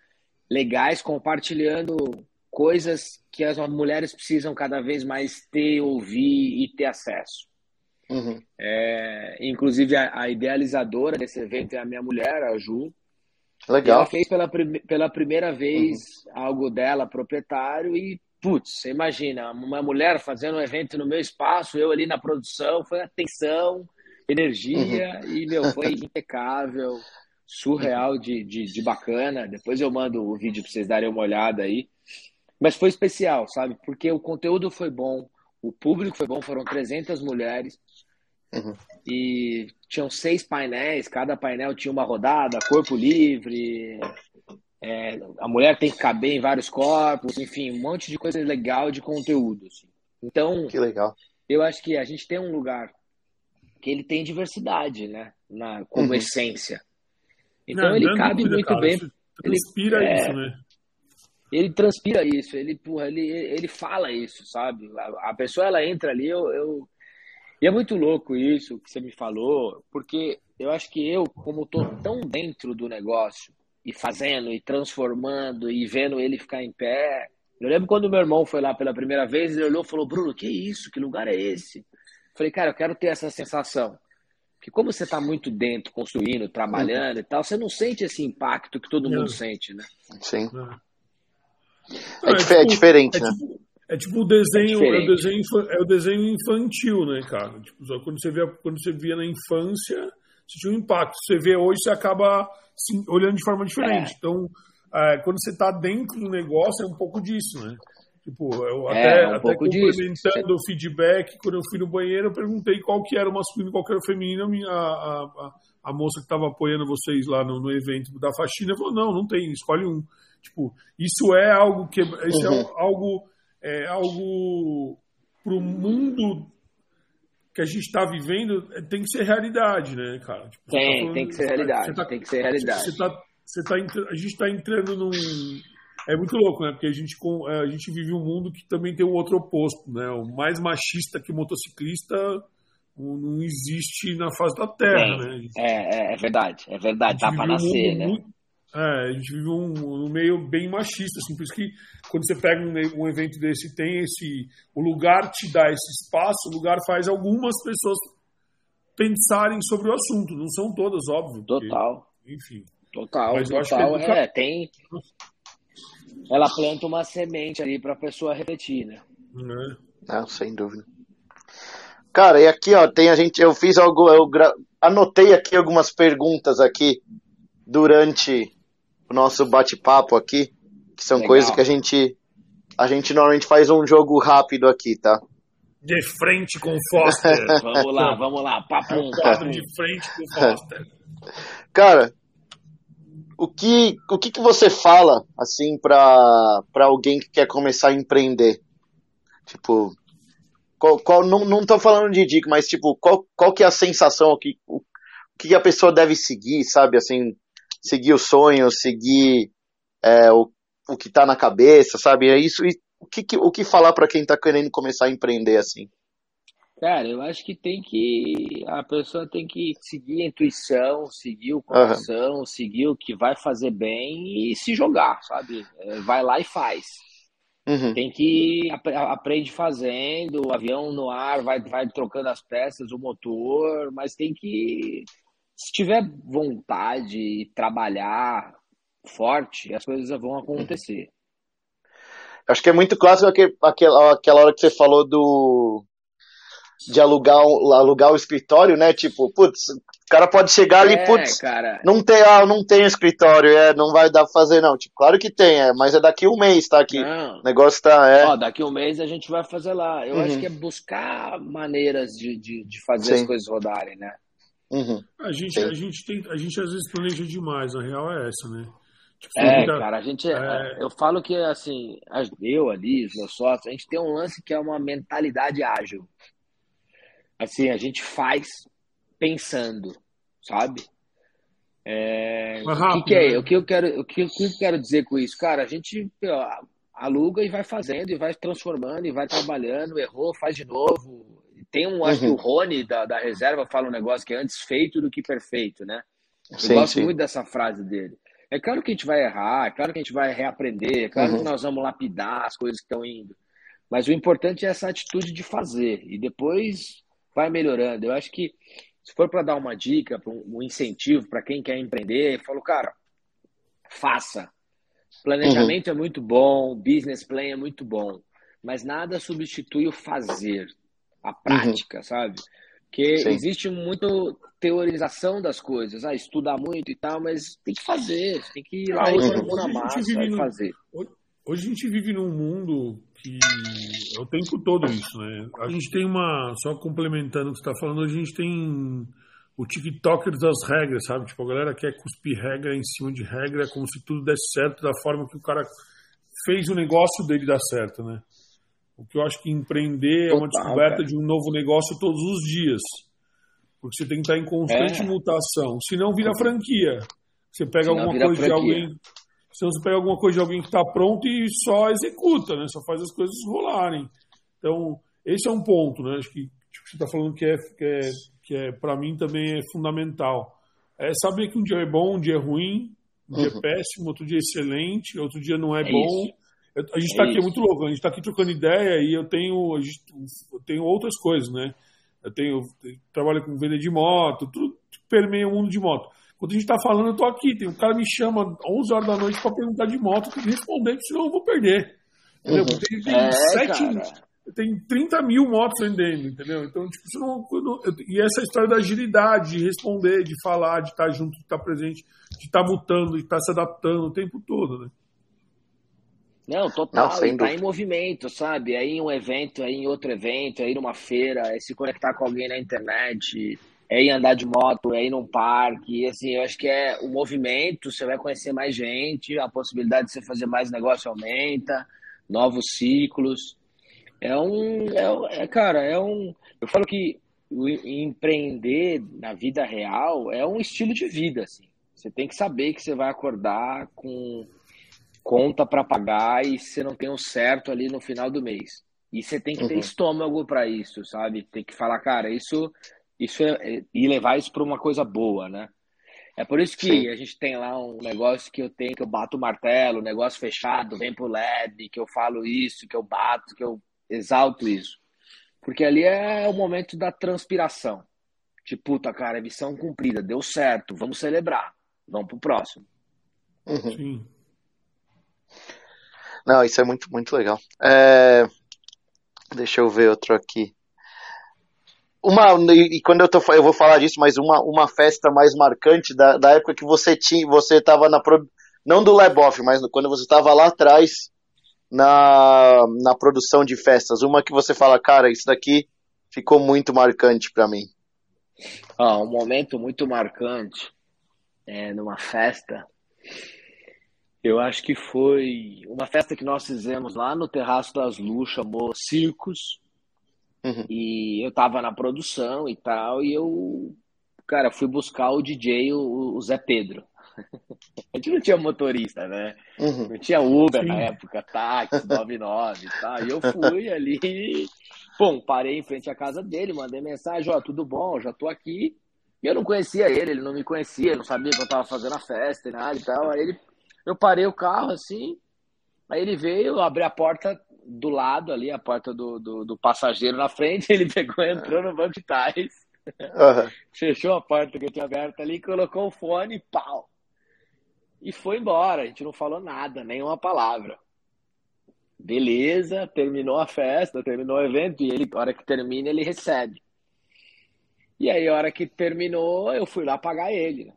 legais compartilhando coisas que as mulheres precisam cada vez mais ter, ouvir e ter acesso. Uhum. É, inclusive, a, a, idealizadora desse evento é a minha mulher, a Ju. Legal. ela fez pela, pela primeira vez uhum. algo dela, proprietário, e putz, você imagina, uma mulher fazendo um evento no meu espaço, eu ali na produção, foi atenção, energia, uhum. e, meu, foi impecável, surreal de, de, de bacana. Depois eu mando o vídeo para vocês darem uma olhada aí. Mas foi especial, sabe? Porque o conteúdo foi bom, o público foi bom, foram 300 mulheres. Uhum. E tinham seis painéis, cada painel tinha uma rodada, corpo livre, é, a mulher tem que caber em vários corpos, enfim, um monte de coisa legal de conteúdo. Assim. Então, que legal. Eu acho que a gente tem um lugar que ele tem diversidade, né, na, como uhum. essência. Então não, ele cabe dúvida, muito cara, bem. Transpira ele, isso, é, né? Ele transpira isso, ele, porra, ele, ele fala isso, sabe? A, a pessoa ela entra ali, eu, eu, e é muito louco isso que você me falou, porque eu acho que eu, como tô tão dentro do negócio, e fazendo, e transformando, e vendo ele ficar em pé. Eu lembro quando meu irmão foi lá pela primeira vez, ele olhou e falou, Bruno, que isso? Que lugar é esse? Eu falei, cara, eu quero ter essa sensação. Porque como você está muito dentro, construindo, trabalhando e tal, você não sente esse impacto que todo mundo sente, né? Sim. É, é, é, tipo, é diferente, é né? Tipo, é tipo o desenho, é, o desenho, é o desenho infantil, né, cara? Tipo, quando você via, quando você via na infância, você tinha um impacto. Você vê hoje, você acaba assim, olhando de forma diferente. É. Então, é, quando você está dentro do negócio, é um pouco disso, né? Tipo, eu é, até, um até complementando o feedback, quando eu fui no banheiro, eu perguntei qual que era o masculino e qual que era o feminino. A, a, a, a moça que estava apoiando vocês lá no, no, evento da faxina falou, não, não tem, escolhe um. Tipo, isso é algo que... Isso é uhum. é algo... É algo para o mundo que a gente está vivendo é, tem que ser realidade, né, cara? Tipo, tem, tá falando, tem que ser realidade. Tá, tem que ser realidade. Você tá, você tá, a gente está entrando num. É muito louco, né? Porque a gente, é, a gente vive um mundo que também tem o um outro oposto, né? O mais machista que motociclista não existe na face da Terra, né? Gente, é, é, é, verdade, é verdade, tá para nascer, um né? Muito, é, a gente vive um, um meio bem machista, assim, por isso que quando você pega um, um, evento desse, tem esse. O lugar te dá esse espaço, o lugar faz algumas pessoas pensarem sobre o assunto. Não são todas, óbvio. Total. Porque, enfim. Total, Mas total. É, é, tem. Ela planta uma semente ali para a pessoa refletir, né? É. Não, sem dúvida. Cara, e aqui, ó, tem a gente. Eu fiz algo. Eu gra... anotei aqui algumas perguntas aqui durante o nosso bate-papo aqui, que são Legal. coisas que a gente a gente normalmente faz um jogo rápido aqui, tá? De frente com o Foster. vamos lá, vamos lá, papo. Um quadro de frente com o Foster. Cara, o que o que, que você fala assim para para alguém que quer começar a empreender? Tipo, qual, qual não, não tô falando de dica, mas tipo, qual, qual que é a sensação, o que, o, o que a pessoa deve seguir, sabe? Assim, seguir o sonho, seguir é, o, o que está na cabeça, sabe? É isso. E o que, o que falar para quem está querendo começar a empreender assim? Cara, eu acho que tem que. A pessoa tem que seguir a intuição, seguir o coração, uhum. seguir o que vai fazer bem e se jogar, sabe? É, vai lá e faz. Uhum. Tem que aprende fazendo, o avião no ar, vai, vai trocando as peças, o motor, mas tem que se tiver vontade e trabalhar forte, as coisas vão acontecer. Acho que é muito clássico aquela, aquela hora que você falou do de alugar, alugar o escritório, né? Tipo, putz, o cara pode chegar ali, é, putz, cara... não tem, ah, não tem escritório, é, não vai dar pra fazer, não. Tipo, claro que tem, é, mas é daqui um mês, tá? aqui o negócio tá, é. Ó, daqui um mês a gente vai fazer lá. Eu uhum. acho que é buscar maneiras de, de, de fazer Sim. as coisas rodarem, né? Uhum. A, gente, a, gente tem, a gente às vezes planeja demais, a real é essa, né? Tipo, é, cara, a gente. É... Eu falo que, assim, eu ali, os meus sócios, a gente tem um lance que é uma mentalidade ágil. Assim, a gente faz pensando, sabe? É, rápido, o que, que, é? Né? O que eu quero, o que, o que eu quero dizer com isso, cara? A gente ó, aluga e vai fazendo e vai transformando e vai trabalhando, errou, faz de novo, tem um, acho uhum. que o Rony da, da reserva fala um negócio que é antes feito do que perfeito, né? Eu sim, gosto sim. muito dessa frase dele. É claro que a gente vai errar, é claro que a gente vai reaprender, é claro uhum. que nós vamos lapidar as coisas que estão indo. Mas o importante é essa atitude de fazer e depois vai melhorando. Eu acho que se for para dar uma dica, um incentivo para quem quer empreender, eu falo, cara, faça. Planejamento uhum. é muito bom, business plan é muito bom. mas nada substitui o fazer, a prática, uhum. sabe? Porque Sim. existe muito teorização das coisas, ah, estudar muito e tal, mas tem que fazer, tem que ir lá hoje uhum. na massa e fazer. Hoje a gente vive num mundo que é o tempo todo isso, né? A gente tem uma, só complementando o que você está falando, a gente tem o TikToker das regras, sabe? Tipo, a galera quer cuspir regra em cima de regra, como se tudo desse certo da forma que o cara fez o negócio dele dar certo, né? O que eu acho que empreender Total, é uma descoberta cara. de um novo negócio todos os dias. Porque você tem que estar em constante é. mutação. Se não vira franquia. Você pega Senão alguma coisa franquia. de alguém. Se você pega alguma coisa de alguém que está pronto e só executa, né? Só faz as coisas rolarem. Então, esse é um ponto, né? Acho que tipo, você está falando que é, que é, que é para mim também é fundamental. É saber que um dia é bom, um dia é ruim, um dia é uhum. péssimo, outro dia é excelente, outro dia não é, é bom. Isso. A gente está é aqui, é muito louco, a gente está aqui trocando ideia e eu tenho, gente, eu tenho outras coisas, né? Eu tenho eu trabalho com venda de moto, tudo permeia o mundo de moto. Quando a gente está falando, eu estou aqui, tem um cara me chama 11 horas da noite para perguntar de moto, eu tenho que responder, senão eu vou perder. Uhum. Tem, tem, é, sete, tem 30 mil motos vendendo, entendeu? Então, tipo, isso não, não, e essa história da agilidade, de responder, de falar, de estar junto, de estar presente, de estar mutando, de estar se adaptando o tempo todo, né? Não, total, Não, e tá em movimento, sabe? Aí em um evento, aí em outro evento, aí numa feira, é se conectar com alguém na internet, é ir andar de moto, é ir num parque, assim, eu acho que é o movimento, você vai conhecer mais gente, a possibilidade de você fazer mais negócio aumenta, novos ciclos. É um, é, é cara, é um, eu falo que o empreender na vida real é um estilo de vida, assim. Você tem que saber que você vai acordar com conta para pagar e você não tem o certo ali no final do mês. E você tem que ter uhum. estômago para isso, sabe? Tem que falar, cara, isso, isso é, é e levar isso para uma coisa boa, né? É por isso que Sim. a gente tem lá um negócio que eu tenho, que eu bato o martelo, negócio fechado, vem pro LED, que eu falo isso, que eu bato, que eu exalto isso. Porque ali é o momento da transpiração. Tipo, puta, cara, missão cumprida, deu certo, vamos celebrar. Vamos pro próximo. Uhum. Sim. Não, isso é muito, muito legal. É... Deixa eu ver outro aqui. Uma, e quando eu, tô, eu vou falar disso, mas uma, uma festa mais marcante da, da época que você tinha, você estava na não do Leboff, mas quando você estava lá atrás na, na produção de festas, uma que você fala, cara, isso daqui ficou muito marcante para mim. Ah, um momento muito marcante é, numa festa eu acho que foi uma festa que nós fizemos lá no Terraço das Luz, chamou Circos. Uhum. E eu tava na produção e tal, e eu, cara, fui buscar o DJ, o, o Zé Pedro. A gente não tinha motorista, né? Uhum. Não tinha Uber Sim. na época, táxi, 99 e tal. E eu fui ali, bom, parei em frente à casa dele, mandei mensagem, ó, oh, tudo bom, já tô aqui. E eu não conhecia ele, ele não me conhecia, não sabia que eu tava fazendo a festa e nada e tal. Aí ele eu parei o carro assim, aí ele veio, abri a porta do lado ali, a porta do, do, do passageiro na frente, ele pegou, entrou no banco de trás, uhum. fechou a porta que eu tinha aberta ali, colocou o fone e pau. E foi embora, a gente não falou nada, nenhuma palavra. Beleza, terminou a festa, terminou o evento, e ele, a hora que termina, ele recebe. E aí, a hora que terminou, eu fui lá pagar ele. Né?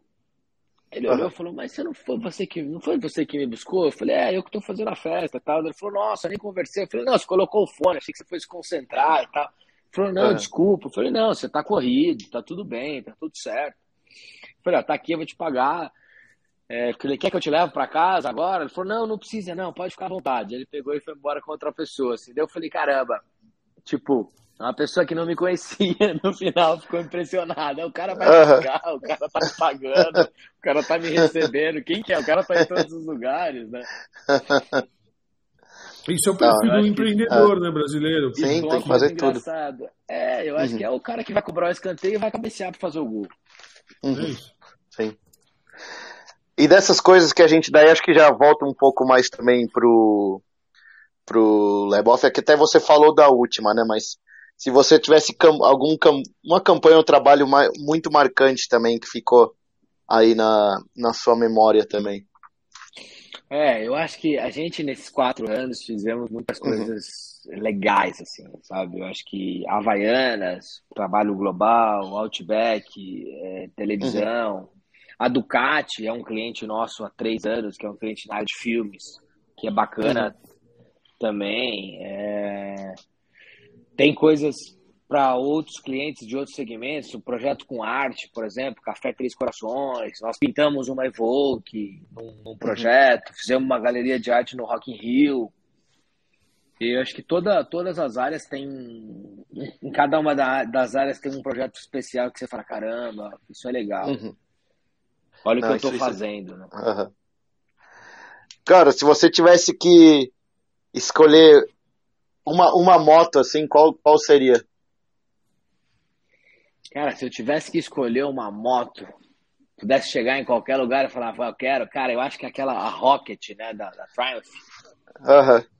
Ele olhou e falou, mas você não foi você que não foi você que me buscou? Eu falei, é, eu que estou fazendo a festa e tal. Ele falou, nossa, nem conversei. Eu falei, não, você colocou o fone, achei que você foi se concentrar e tal. Ele falou, não, desculpa. Eu falei, não, você tá corrido, tá tudo bem, tá tudo certo. Eu falei, ó, tá aqui, eu vou te pagar. É, ele quer que eu te leve para casa agora? Ele falou, não, não precisa, não, pode ficar à vontade. Ele pegou e foi embora com outra pessoa. Assim. Daí eu falei, caramba, tipo, uma pessoa que não me conhecia no final ficou impressionada. O cara vai pagar, o cara tá me pagando, o cara tá me recebendo. Quem que é? O cara tá em todos os lugares, né? Isso é o perfil do empreendedor, né, brasileiro? Sim, tem que fazer tudo. É, eu acho uhum. que é o cara que vai cobrar o escanteio e vai cabecear para fazer o gol. Uhum. É Sim. E dessas coisas que a gente daí acho que já volta um pouco mais também pro pro Leboff, é que até você falou da última, né, mas se você tivesse algum uma campanha ou um trabalho muito marcante também que ficou aí na, na sua memória também. É, eu acho que a gente nesses quatro anos fizemos muitas uhum. coisas legais, assim, sabe? Eu acho que Havaianas, trabalho global, Outback, é, televisão. Uhum. A Ducati é um cliente nosso há três anos, que é um cliente na área de filmes, que é bacana uhum. também. É... Tem coisas para outros clientes de outros segmentos, o um projeto com arte, por exemplo, Café Três Corações, nós pintamos uma Evoque num, num uhum. projeto, fizemos uma galeria de arte no Rock in Rio, e eu acho que toda, todas as áreas têm. Em cada uma da, das áreas tem um projeto especial que você fala: caramba, isso é legal. Uhum. Olha o Não, que eu estou fazendo. Né? Uhum. Cara, se você tivesse que escolher uma, uma moto, assim, qual, qual seria? Cara, se eu tivesse que escolher uma moto, pudesse chegar em qualquer lugar e falar, eu quero, cara, eu acho que aquela a Rocket, né, da, da Triumph. Aham. Uhum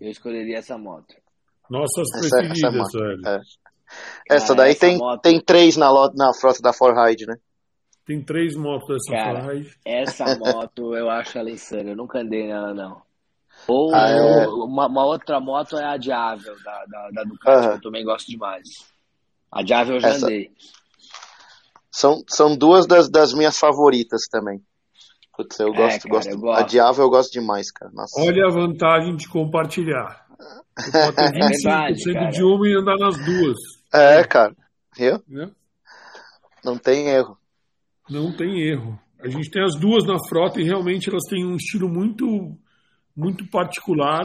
eu escolheria essa moto. Nossas preferidas, essa, velho. É. Essa daí essa tem, moto... tem três na, na frota da Forride, né? Tem três motos dessa Cara, Forride. Essa moto eu acho ela insana. Eu nunca andei nela, não. Ou ah, é... uma, uma, outra moto é a Diável, da, da, da Ducati, uhum. que eu também gosto demais. A Diável eu já essa... andei. São, são duas das, das minhas favoritas também. Putz, eu, é, gosto, cara, gosto. Eu gosto. Adiável eu gosto demais, cara. Nossa. Olha a vantagem de compartilhar. Você pode ter 25% é verdade, de uma e andar nas duas. É, cara. Viu? É? Não tem erro. Não tem erro. A gente tem as duas na frota e realmente elas têm um estilo muito, muito particular.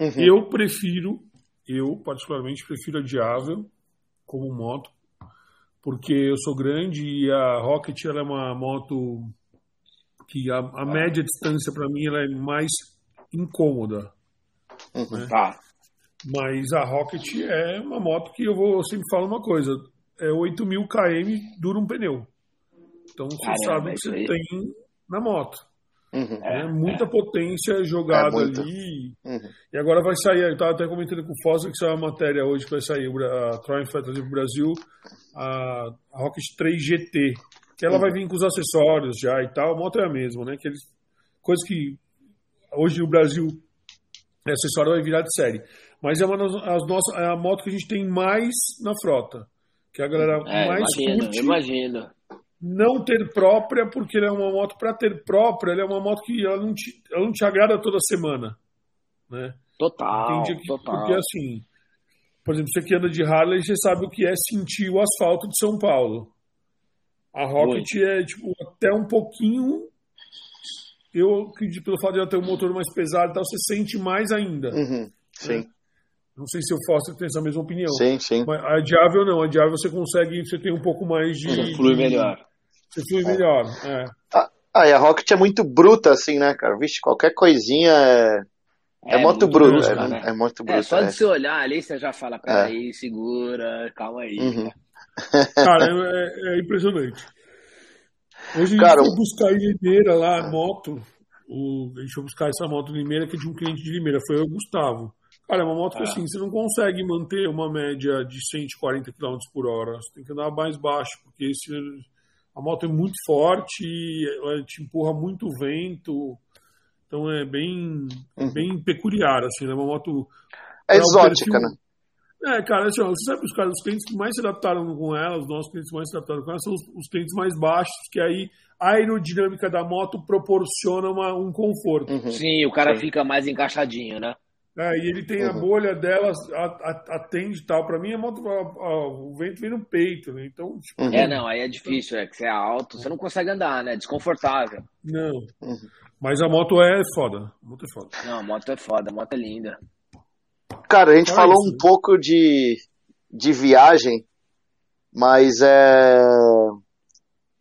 Uhum. Eu prefiro, eu particularmente prefiro a Diável como moto, porque eu sou grande e a Rocket ela é uma moto que a, a média distância para mim ela é mais incômoda. Uhum. Né? Tá. Mas a Rocket é uma moto que eu vou eu sempre falo uma coisa: é 8 mil km dura um pneu. Então você Caramba, sabe o que você aí. tem na moto. Uhum. É, muita é. potência jogada é ali. Uhum. E agora vai sair, eu estava até comentando com o Fossa que saiu uma matéria hoje que vai sair, a Triumph vai trazer para o Brasil a, a Rocket 3 GT, que ela vai vir com os acessórios já e tal. A moto é a mesma, né? Que eles, coisa que hoje no Brasil acessório vai virar de série. Mas é uma as nossas, é a moto que a gente tem mais na frota. Que a galera é, mais imagino, curte. Imagino. Não ter própria, porque ela é uma moto para ter própria, ela é uma moto que ela não te, ela não te agrada toda semana. Né? Total, que, total. Porque assim, por exemplo, você que anda de Harley, você sabe o que é sentir o asfalto de São Paulo. A Rocket Muito. é tipo até um pouquinho. Eu acredito pelo fato de ela ter um motor mais pesado e tal, você sente mais ainda. Uhum, né? sim. Né? Não sei se o Foster tem essa mesma opinião. Sim, sim. Mas a Diável não. A Diável você consegue, você tem um pouco mais de. Flui melhor. Melhor. É. Ah, e a Rocket é muito bruta, assim, né, cara? Vixe, qualquer coisinha é. É, é muito bruto, é, né? é, muito bruto. É, só de é. você olhar ali, você já fala, peraí, é. segura, calma aí. Uhum. Cara, é, é, impressionante. Hoje Cara, a gente foi buscar em Limeira lá, a moto. O, a gente foi buscar essa moto em Limeira, que é de um cliente de Limeira, foi o Gustavo. Cara, é uma moto que assim, você não consegue manter uma média de 140 km por hora. Você tem que andar mais baixo, porque esse, a moto é muito forte, ela te empurra muito vento. Então é bem, uhum. bem peculiar, assim, é uma moto. É exótica, perfil, né? É, cara, assim, ó, você sabe os caras, os clientes que mais se adaptaram com elas, os nossos clientes que mais se adaptaram com elas são os, os clientes mais baixos, que aí a aerodinâmica da moto proporciona uma, um conforto. Uhum. Sim, o cara Sim. fica mais encaixadinho, né? É, e ele tem uhum. a bolha delas, atende e tal. Pra mim, a moto, a, a, o vento vem no peito, né? Então, tipo, uhum. É, não, aí é difícil, é que você é alto, você não consegue andar, né? Desconfortável. Não. Uhum. Mas a moto é foda. A moto é foda. Não, a moto é foda, a moto é linda. Cara, a gente é falou isso. um pouco de, de viagem, mas é.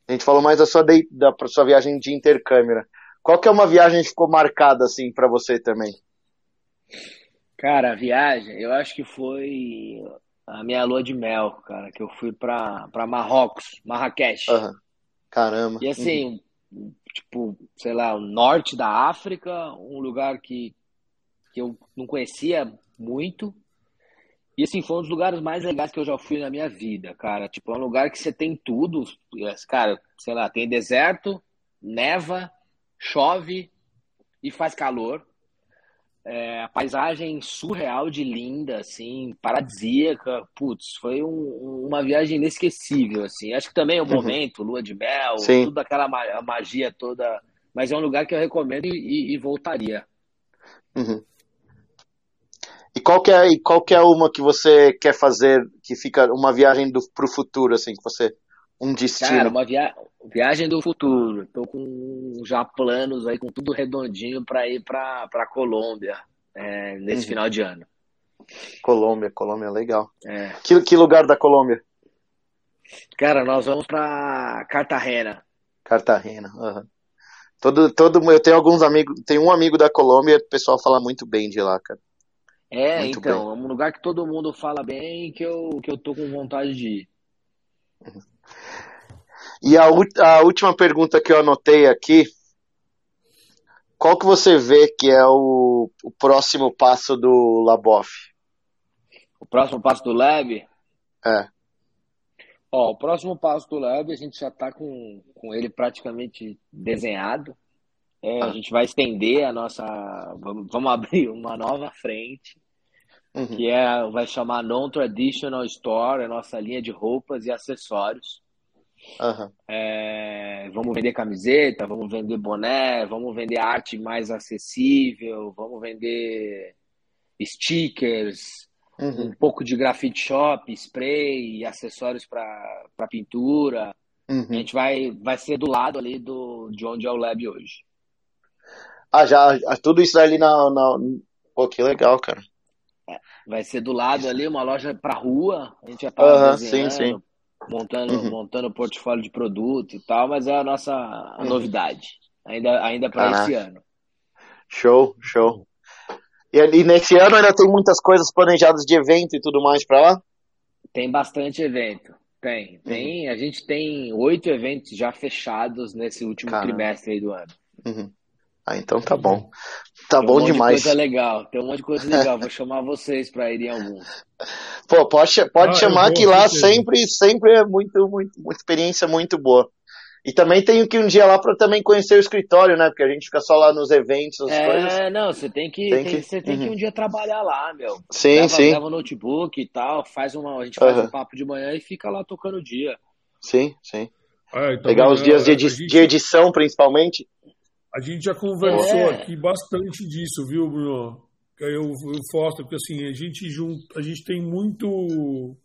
A gente falou mais da sua, de, da sua viagem de intercâmera. Qual que é uma viagem que ficou marcada assim para você também? Cara, a viagem, eu acho que foi a minha lua de mel, cara, que eu fui pra, pra Marrocos, Marrakech. Uhum. Caramba. E assim, uhum. tipo, sei lá, o norte da África, um lugar que, que eu não conhecia muito. E assim, foi um dos lugares mais legais que eu já fui na minha vida, cara. Tipo, é um lugar que você tem tudo. Cara, sei lá, tem deserto, neva, chove e faz calor. É, a paisagem surreal de linda, assim, paradisíaca. Putz, foi um, uma viagem inesquecível, assim. Acho que também é o uhum. momento, lua de mel, Sim. tudo aquela magia toda. Mas é um lugar que eu recomendo e, e, voltaria. Uhum. E qual que, é, e qual que é uma que você quer fazer, que fica uma viagem para o futuro, assim, que você um destino? Cara, uma via... viagem do futuro. Tô com já planos aí, com tudo redondinho para ir para para Colômbia é, nesse uhum. final de ano. Colômbia, Colômbia, legal. É. Que, que lugar da Colômbia? Cara, nós vamos para Cartagena. Cartagena, uhum. Todo, todo, eu tenho alguns amigos, tem um amigo da Colômbia, o pessoal fala muito bem de lá, cara. É, muito então, bem. é um lugar que todo mundo fala bem que eu, que eu tô com vontade de ir. Uhum. E a, a última pergunta que eu anotei aqui, qual que você vê que é o, o próximo passo do Laboff? O próximo passo do Lab? É. Ó, o próximo passo do Lab, a gente já está com, com ele praticamente desenhado. É, ah. A gente vai estender a nossa. Vamos, vamos abrir uma nova frente, uhum. que é, vai chamar Non-Traditional Store, a nossa linha de roupas e acessórios. Uhum. É, vamos vender camiseta, vamos vender boné, vamos vender arte mais acessível, vamos vender stickers, uhum. um pouco de grafite shop, spray, acessórios para pintura. Uhum. A gente vai, vai ser do lado ali do, de onde é o Lab hoje. Ah, já, tudo isso ali na, na... Pô, que legal, cara. É, vai ser do lado ali, uma loja para rua. A gente já tá uhum, sim, sim montando uhum. montando portfólio de produto e tal, mas é a nossa uhum. novidade, ainda, ainda para esse ano. Show, show. E, e nesse ano ainda tem muitas coisas planejadas de evento e tudo mais para lá? Tem bastante evento. Tem, tem. Uhum. A gente tem oito eventos já fechados nesse último Caramba. trimestre do ano. Uhum. Ah, então tá bom. Tá tem bom um demais. Tem coisa legal, tem um monte de coisa legal. Vou chamar vocês para irem alguns. Pô, pode, pode ah, chamar que lá sempre, sempre é muito, muito, uma experiência muito boa. E também tenho que um dia lá para também conhecer o escritório, né? Porque a gente fica só lá nos eventos, as é, coisas. É, não, você tem que, tem, tem que, você tem uhum. que um dia trabalhar lá, meu. Sim, leva, sim. Leva o notebook e tal, faz uma, a gente faz uhum. um papo de manhã e fica lá tocando o dia. Sim, sim. Ah, então, Pegar os dias de, gente... de edição, principalmente. A gente já conversou é. aqui bastante disso, viu, Bruno? Eu, eu Foster, porque assim, a gente junto, a gente tem muito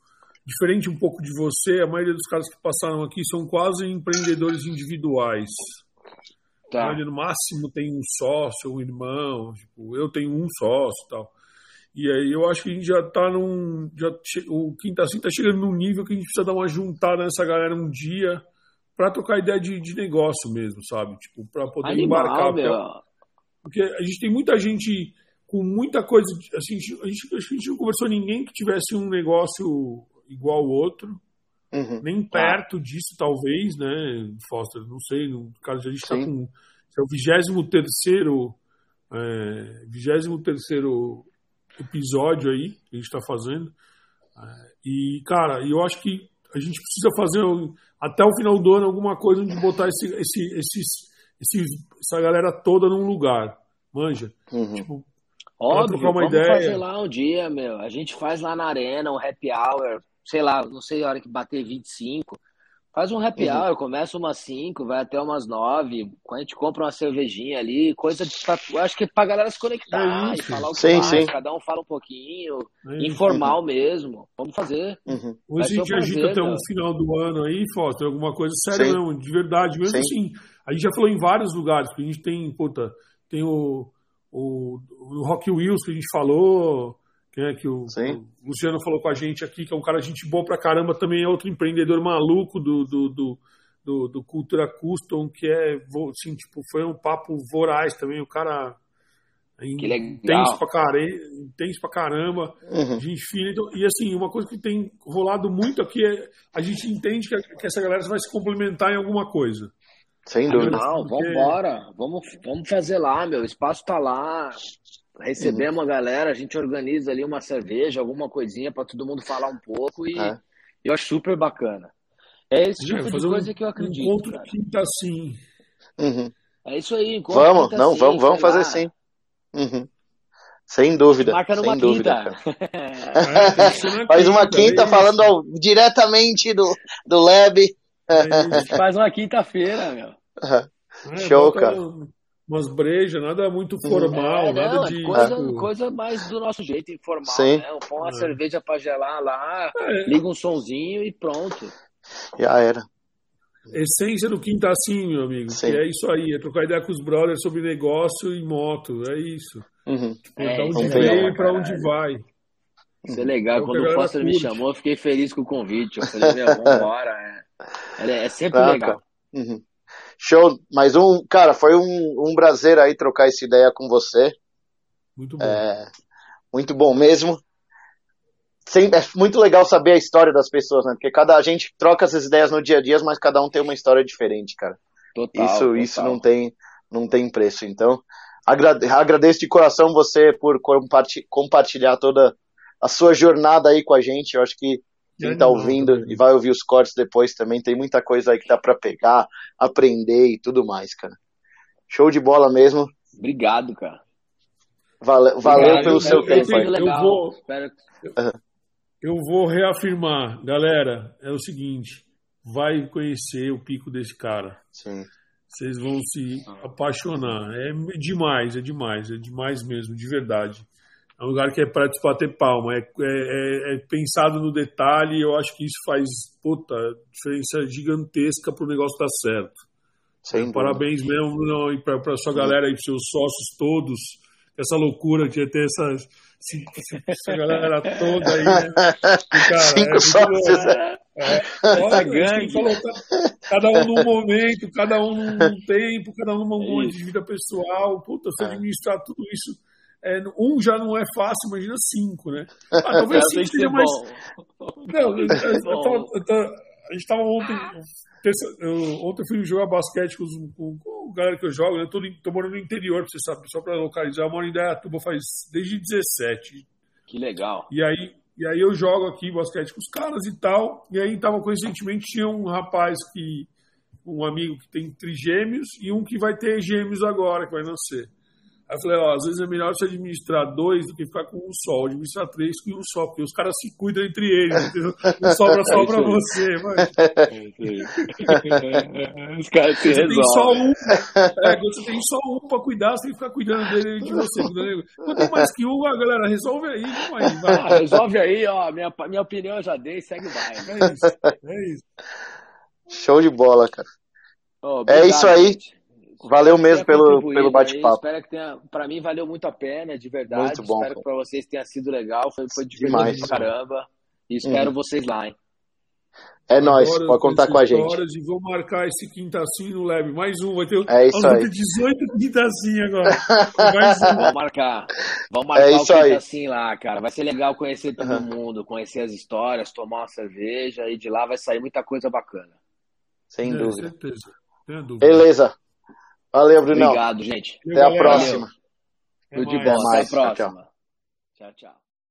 diferente um pouco de você, a maioria dos caras que passaram aqui são quase empreendedores individuais. Tá. No máximo tem um sócio, um irmão, tipo, eu tenho um sócio e tal. E aí eu acho que a gente já tá num. Já, o Quinta Assim tá chegando num nível que a gente precisa dar uma juntada nessa galera um dia para tocar ideia de, de negócio mesmo, sabe? Tipo, para poder Animal, embarcar. Meu. Porque a gente tem muita gente com muita coisa. Assim, a gente, a gente não conversou ninguém que tivesse um negócio igual ao outro. Uhum. Nem tá. perto disso, talvez, né, Foster? Não sei. No caso, a gente está com. É o 23 terceiro, é, 23 terceiro episódio aí que a gente está fazendo. É, e, cara, eu acho que a gente precisa fazer até o final do ano alguma coisa onde botar esse, esse, esses, esse, essa galera toda num lugar. Manja? Uhum. Tipo, Óbvio, uma vamos ideia. fazer lá um dia, meu. A gente faz lá na arena um happy hour, sei lá, não sei a hora que bater 25. Faz um happy uhum. hour, começa umas 5, vai até umas 9. A gente compra uma cervejinha ali, coisa de. Acho que é pra galera se conectar é e falar o que sim, faz. Sim. Cada um fala um pouquinho, é informal mesmo. Vamos fazer. Uhum. Hoje a gente agita até o final do ano aí, Foster, alguma coisa séria não, de verdade. Mesmo sim. assim, a gente já falou em vários lugares, porque a gente tem, puta, tem o, o, o Rock Wheels que a gente falou né, que o, o, Luciano falou com a gente aqui, que é um cara gente boa pra caramba, também é outro empreendedor maluco do, do, do, do, do Cultura Custom, que é, assim, tipo, foi um papo voraz também, o cara intenso pra, caramba, intenso pra caramba, uhum. gente fina. Então, e assim, uma coisa que tem rolado muito aqui é a gente entende que, que essa galera vai se complementar em alguma coisa. Sem dúvida. Não, porque... vambora. Vamos, vamos fazer lá, meu. O espaço tá lá recebemos uhum. a galera, a gente organiza ali uma cerveja, alguma coisinha para todo mundo falar um pouco e é. eu acho super bacana. É esse tipo de coisa um, que eu acredito. Encontro cara. quinta sim. Uhum. É isso aí, Vamos, não, sim, vamos, vamos fazer lá. sim. Uhum. Sem dúvida. Marca numa sem dúvida, quinta. É, faz uma quinta é falando ao, diretamente do, do Lab. É faz uma quinta-feira, meu. É, Show, cara. Umas brejas, nada muito uhum. formal, é, nada de. Coisa, tipo... coisa mais do nosso jeito, informal, Sim. né? Põe uma cerveja pra gelar lá, liga um sonzinho e pronto. Já era. Essência do quintacinho, meu amigo. Sim. Que é isso aí, é trocar ideia com os brothers sobre negócio e moto. É isso. Uhum. Tipo, é, onde vem e pra onde vai. Isso é legal. Quando o Foster me chamou, eu fiquei feliz com o convite. Eu falei, meu, vambora. É, é sempre legal. Uhum. Show. Mais um, cara, foi um, um prazer aí trocar essa ideia com você. Muito bom. É, muito bom mesmo é muito legal saber a história das pessoas, né? Porque cada a gente troca essas ideias no dia a dia, mas cada um tem uma história diferente, cara. Total, isso, total. isso não tem, não tem preço. Então, agradeço de coração você por compartilhar toda a sua jornada aí com a gente. Eu acho que quem está ouvindo e vai ouvir os cortes depois também tem muita coisa aí que dá para pegar, aprender e tudo mais, cara. Show de bola mesmo. Obrigado, cara. Valeu, valeu pelo eu, seu eu, tempo. Eu, eu vou. Eu vou reafirmar, galera, é o seguinte, vai conhecer o pico desse cara. Sim. Vocês vão se apaixonar. É demais, é demais, é demais mesmo, de verdade. É um lugar que é para te bater palma, é, é, é, pensado no detalhe. Eu acho que isso faz puta, diferença gigantesca para o negócio dar certo. Sem Parabéns mesmo para sua galera e seus sócios todos. Essa loucura de ter essas essa galera toda aí, né? cara, Cinco é sócios. É, é, olha, gangue. Falou, cada um num momento, cada um num tempo, cada um num momento de vida pessoal. Puta, você administrar tudo isso. É, um já não é fácil, imagina cinco, né? Ah, talvez cinco seja mais. Não, eu, eu, eu, eu, a gente estava ontem. Eu, ontem eu fui jogar basquete com, com, com a galera que eu jogo. Eu tô, tô morando no interior, pra você saber, só para localizar. Eu moro em Dayatuba faz desde 17. Que legal. E aí, e aí eu jogo aqui basquete com os caras e tal. E aí tava coincidentemente tinha um rapaz que. Um amigo que tem trigêmeos e um que vai ter gêmeos agora, que vai nascer. Aí eu falei, ó, às vezes é melhor você administrar dois do que ficar com um só, administrar três com um só, porque os caras se cuidam entre eles, entendeu? Não sobra só pra você, mas... os caras se resolvem. Tem só um, é, quando você tem só um pra cuidar, você tem que ficar cuidando dele de você. Quando tem mais que um, a galera, resolve aí, vai, vai. Ah, resolve aí, ó, minha, minha opinião eu já dei, segue vai. É isso, é isso. Show de bola, cara. Oh, obrigado, é isso aí. Gente. Valeu mesmo pelo, pelo bate-papo. Espero que tenha. Pra mim, valeu muito a pena, de verdade. Muito bom. Espero que pra vocês tenha sido legal. Foi, foi divertido pra caramba. E espero uhum. vocês lá, hein? É nóis, pode contar com a gente. E vou marcar esse quintacinho no Lab. Mais um, vai ter é isso aí. 18 quintacinho agora. Mais um. Vamos marcar. Vamos é marcar é isso o quintacinho lá, cara. Vai ser legal conhecer todo uhum. mundo, conhecer as histórias, tomar uma cerveja e de lá vai sair muita coisa bacana. Sem é, dúvida. certeza. dúvida. Beleza. Valeu, Brunão. Obrigado, gente. Até a próxima. Tudo de bom. Até a próxima. tchau. tchau. tchau.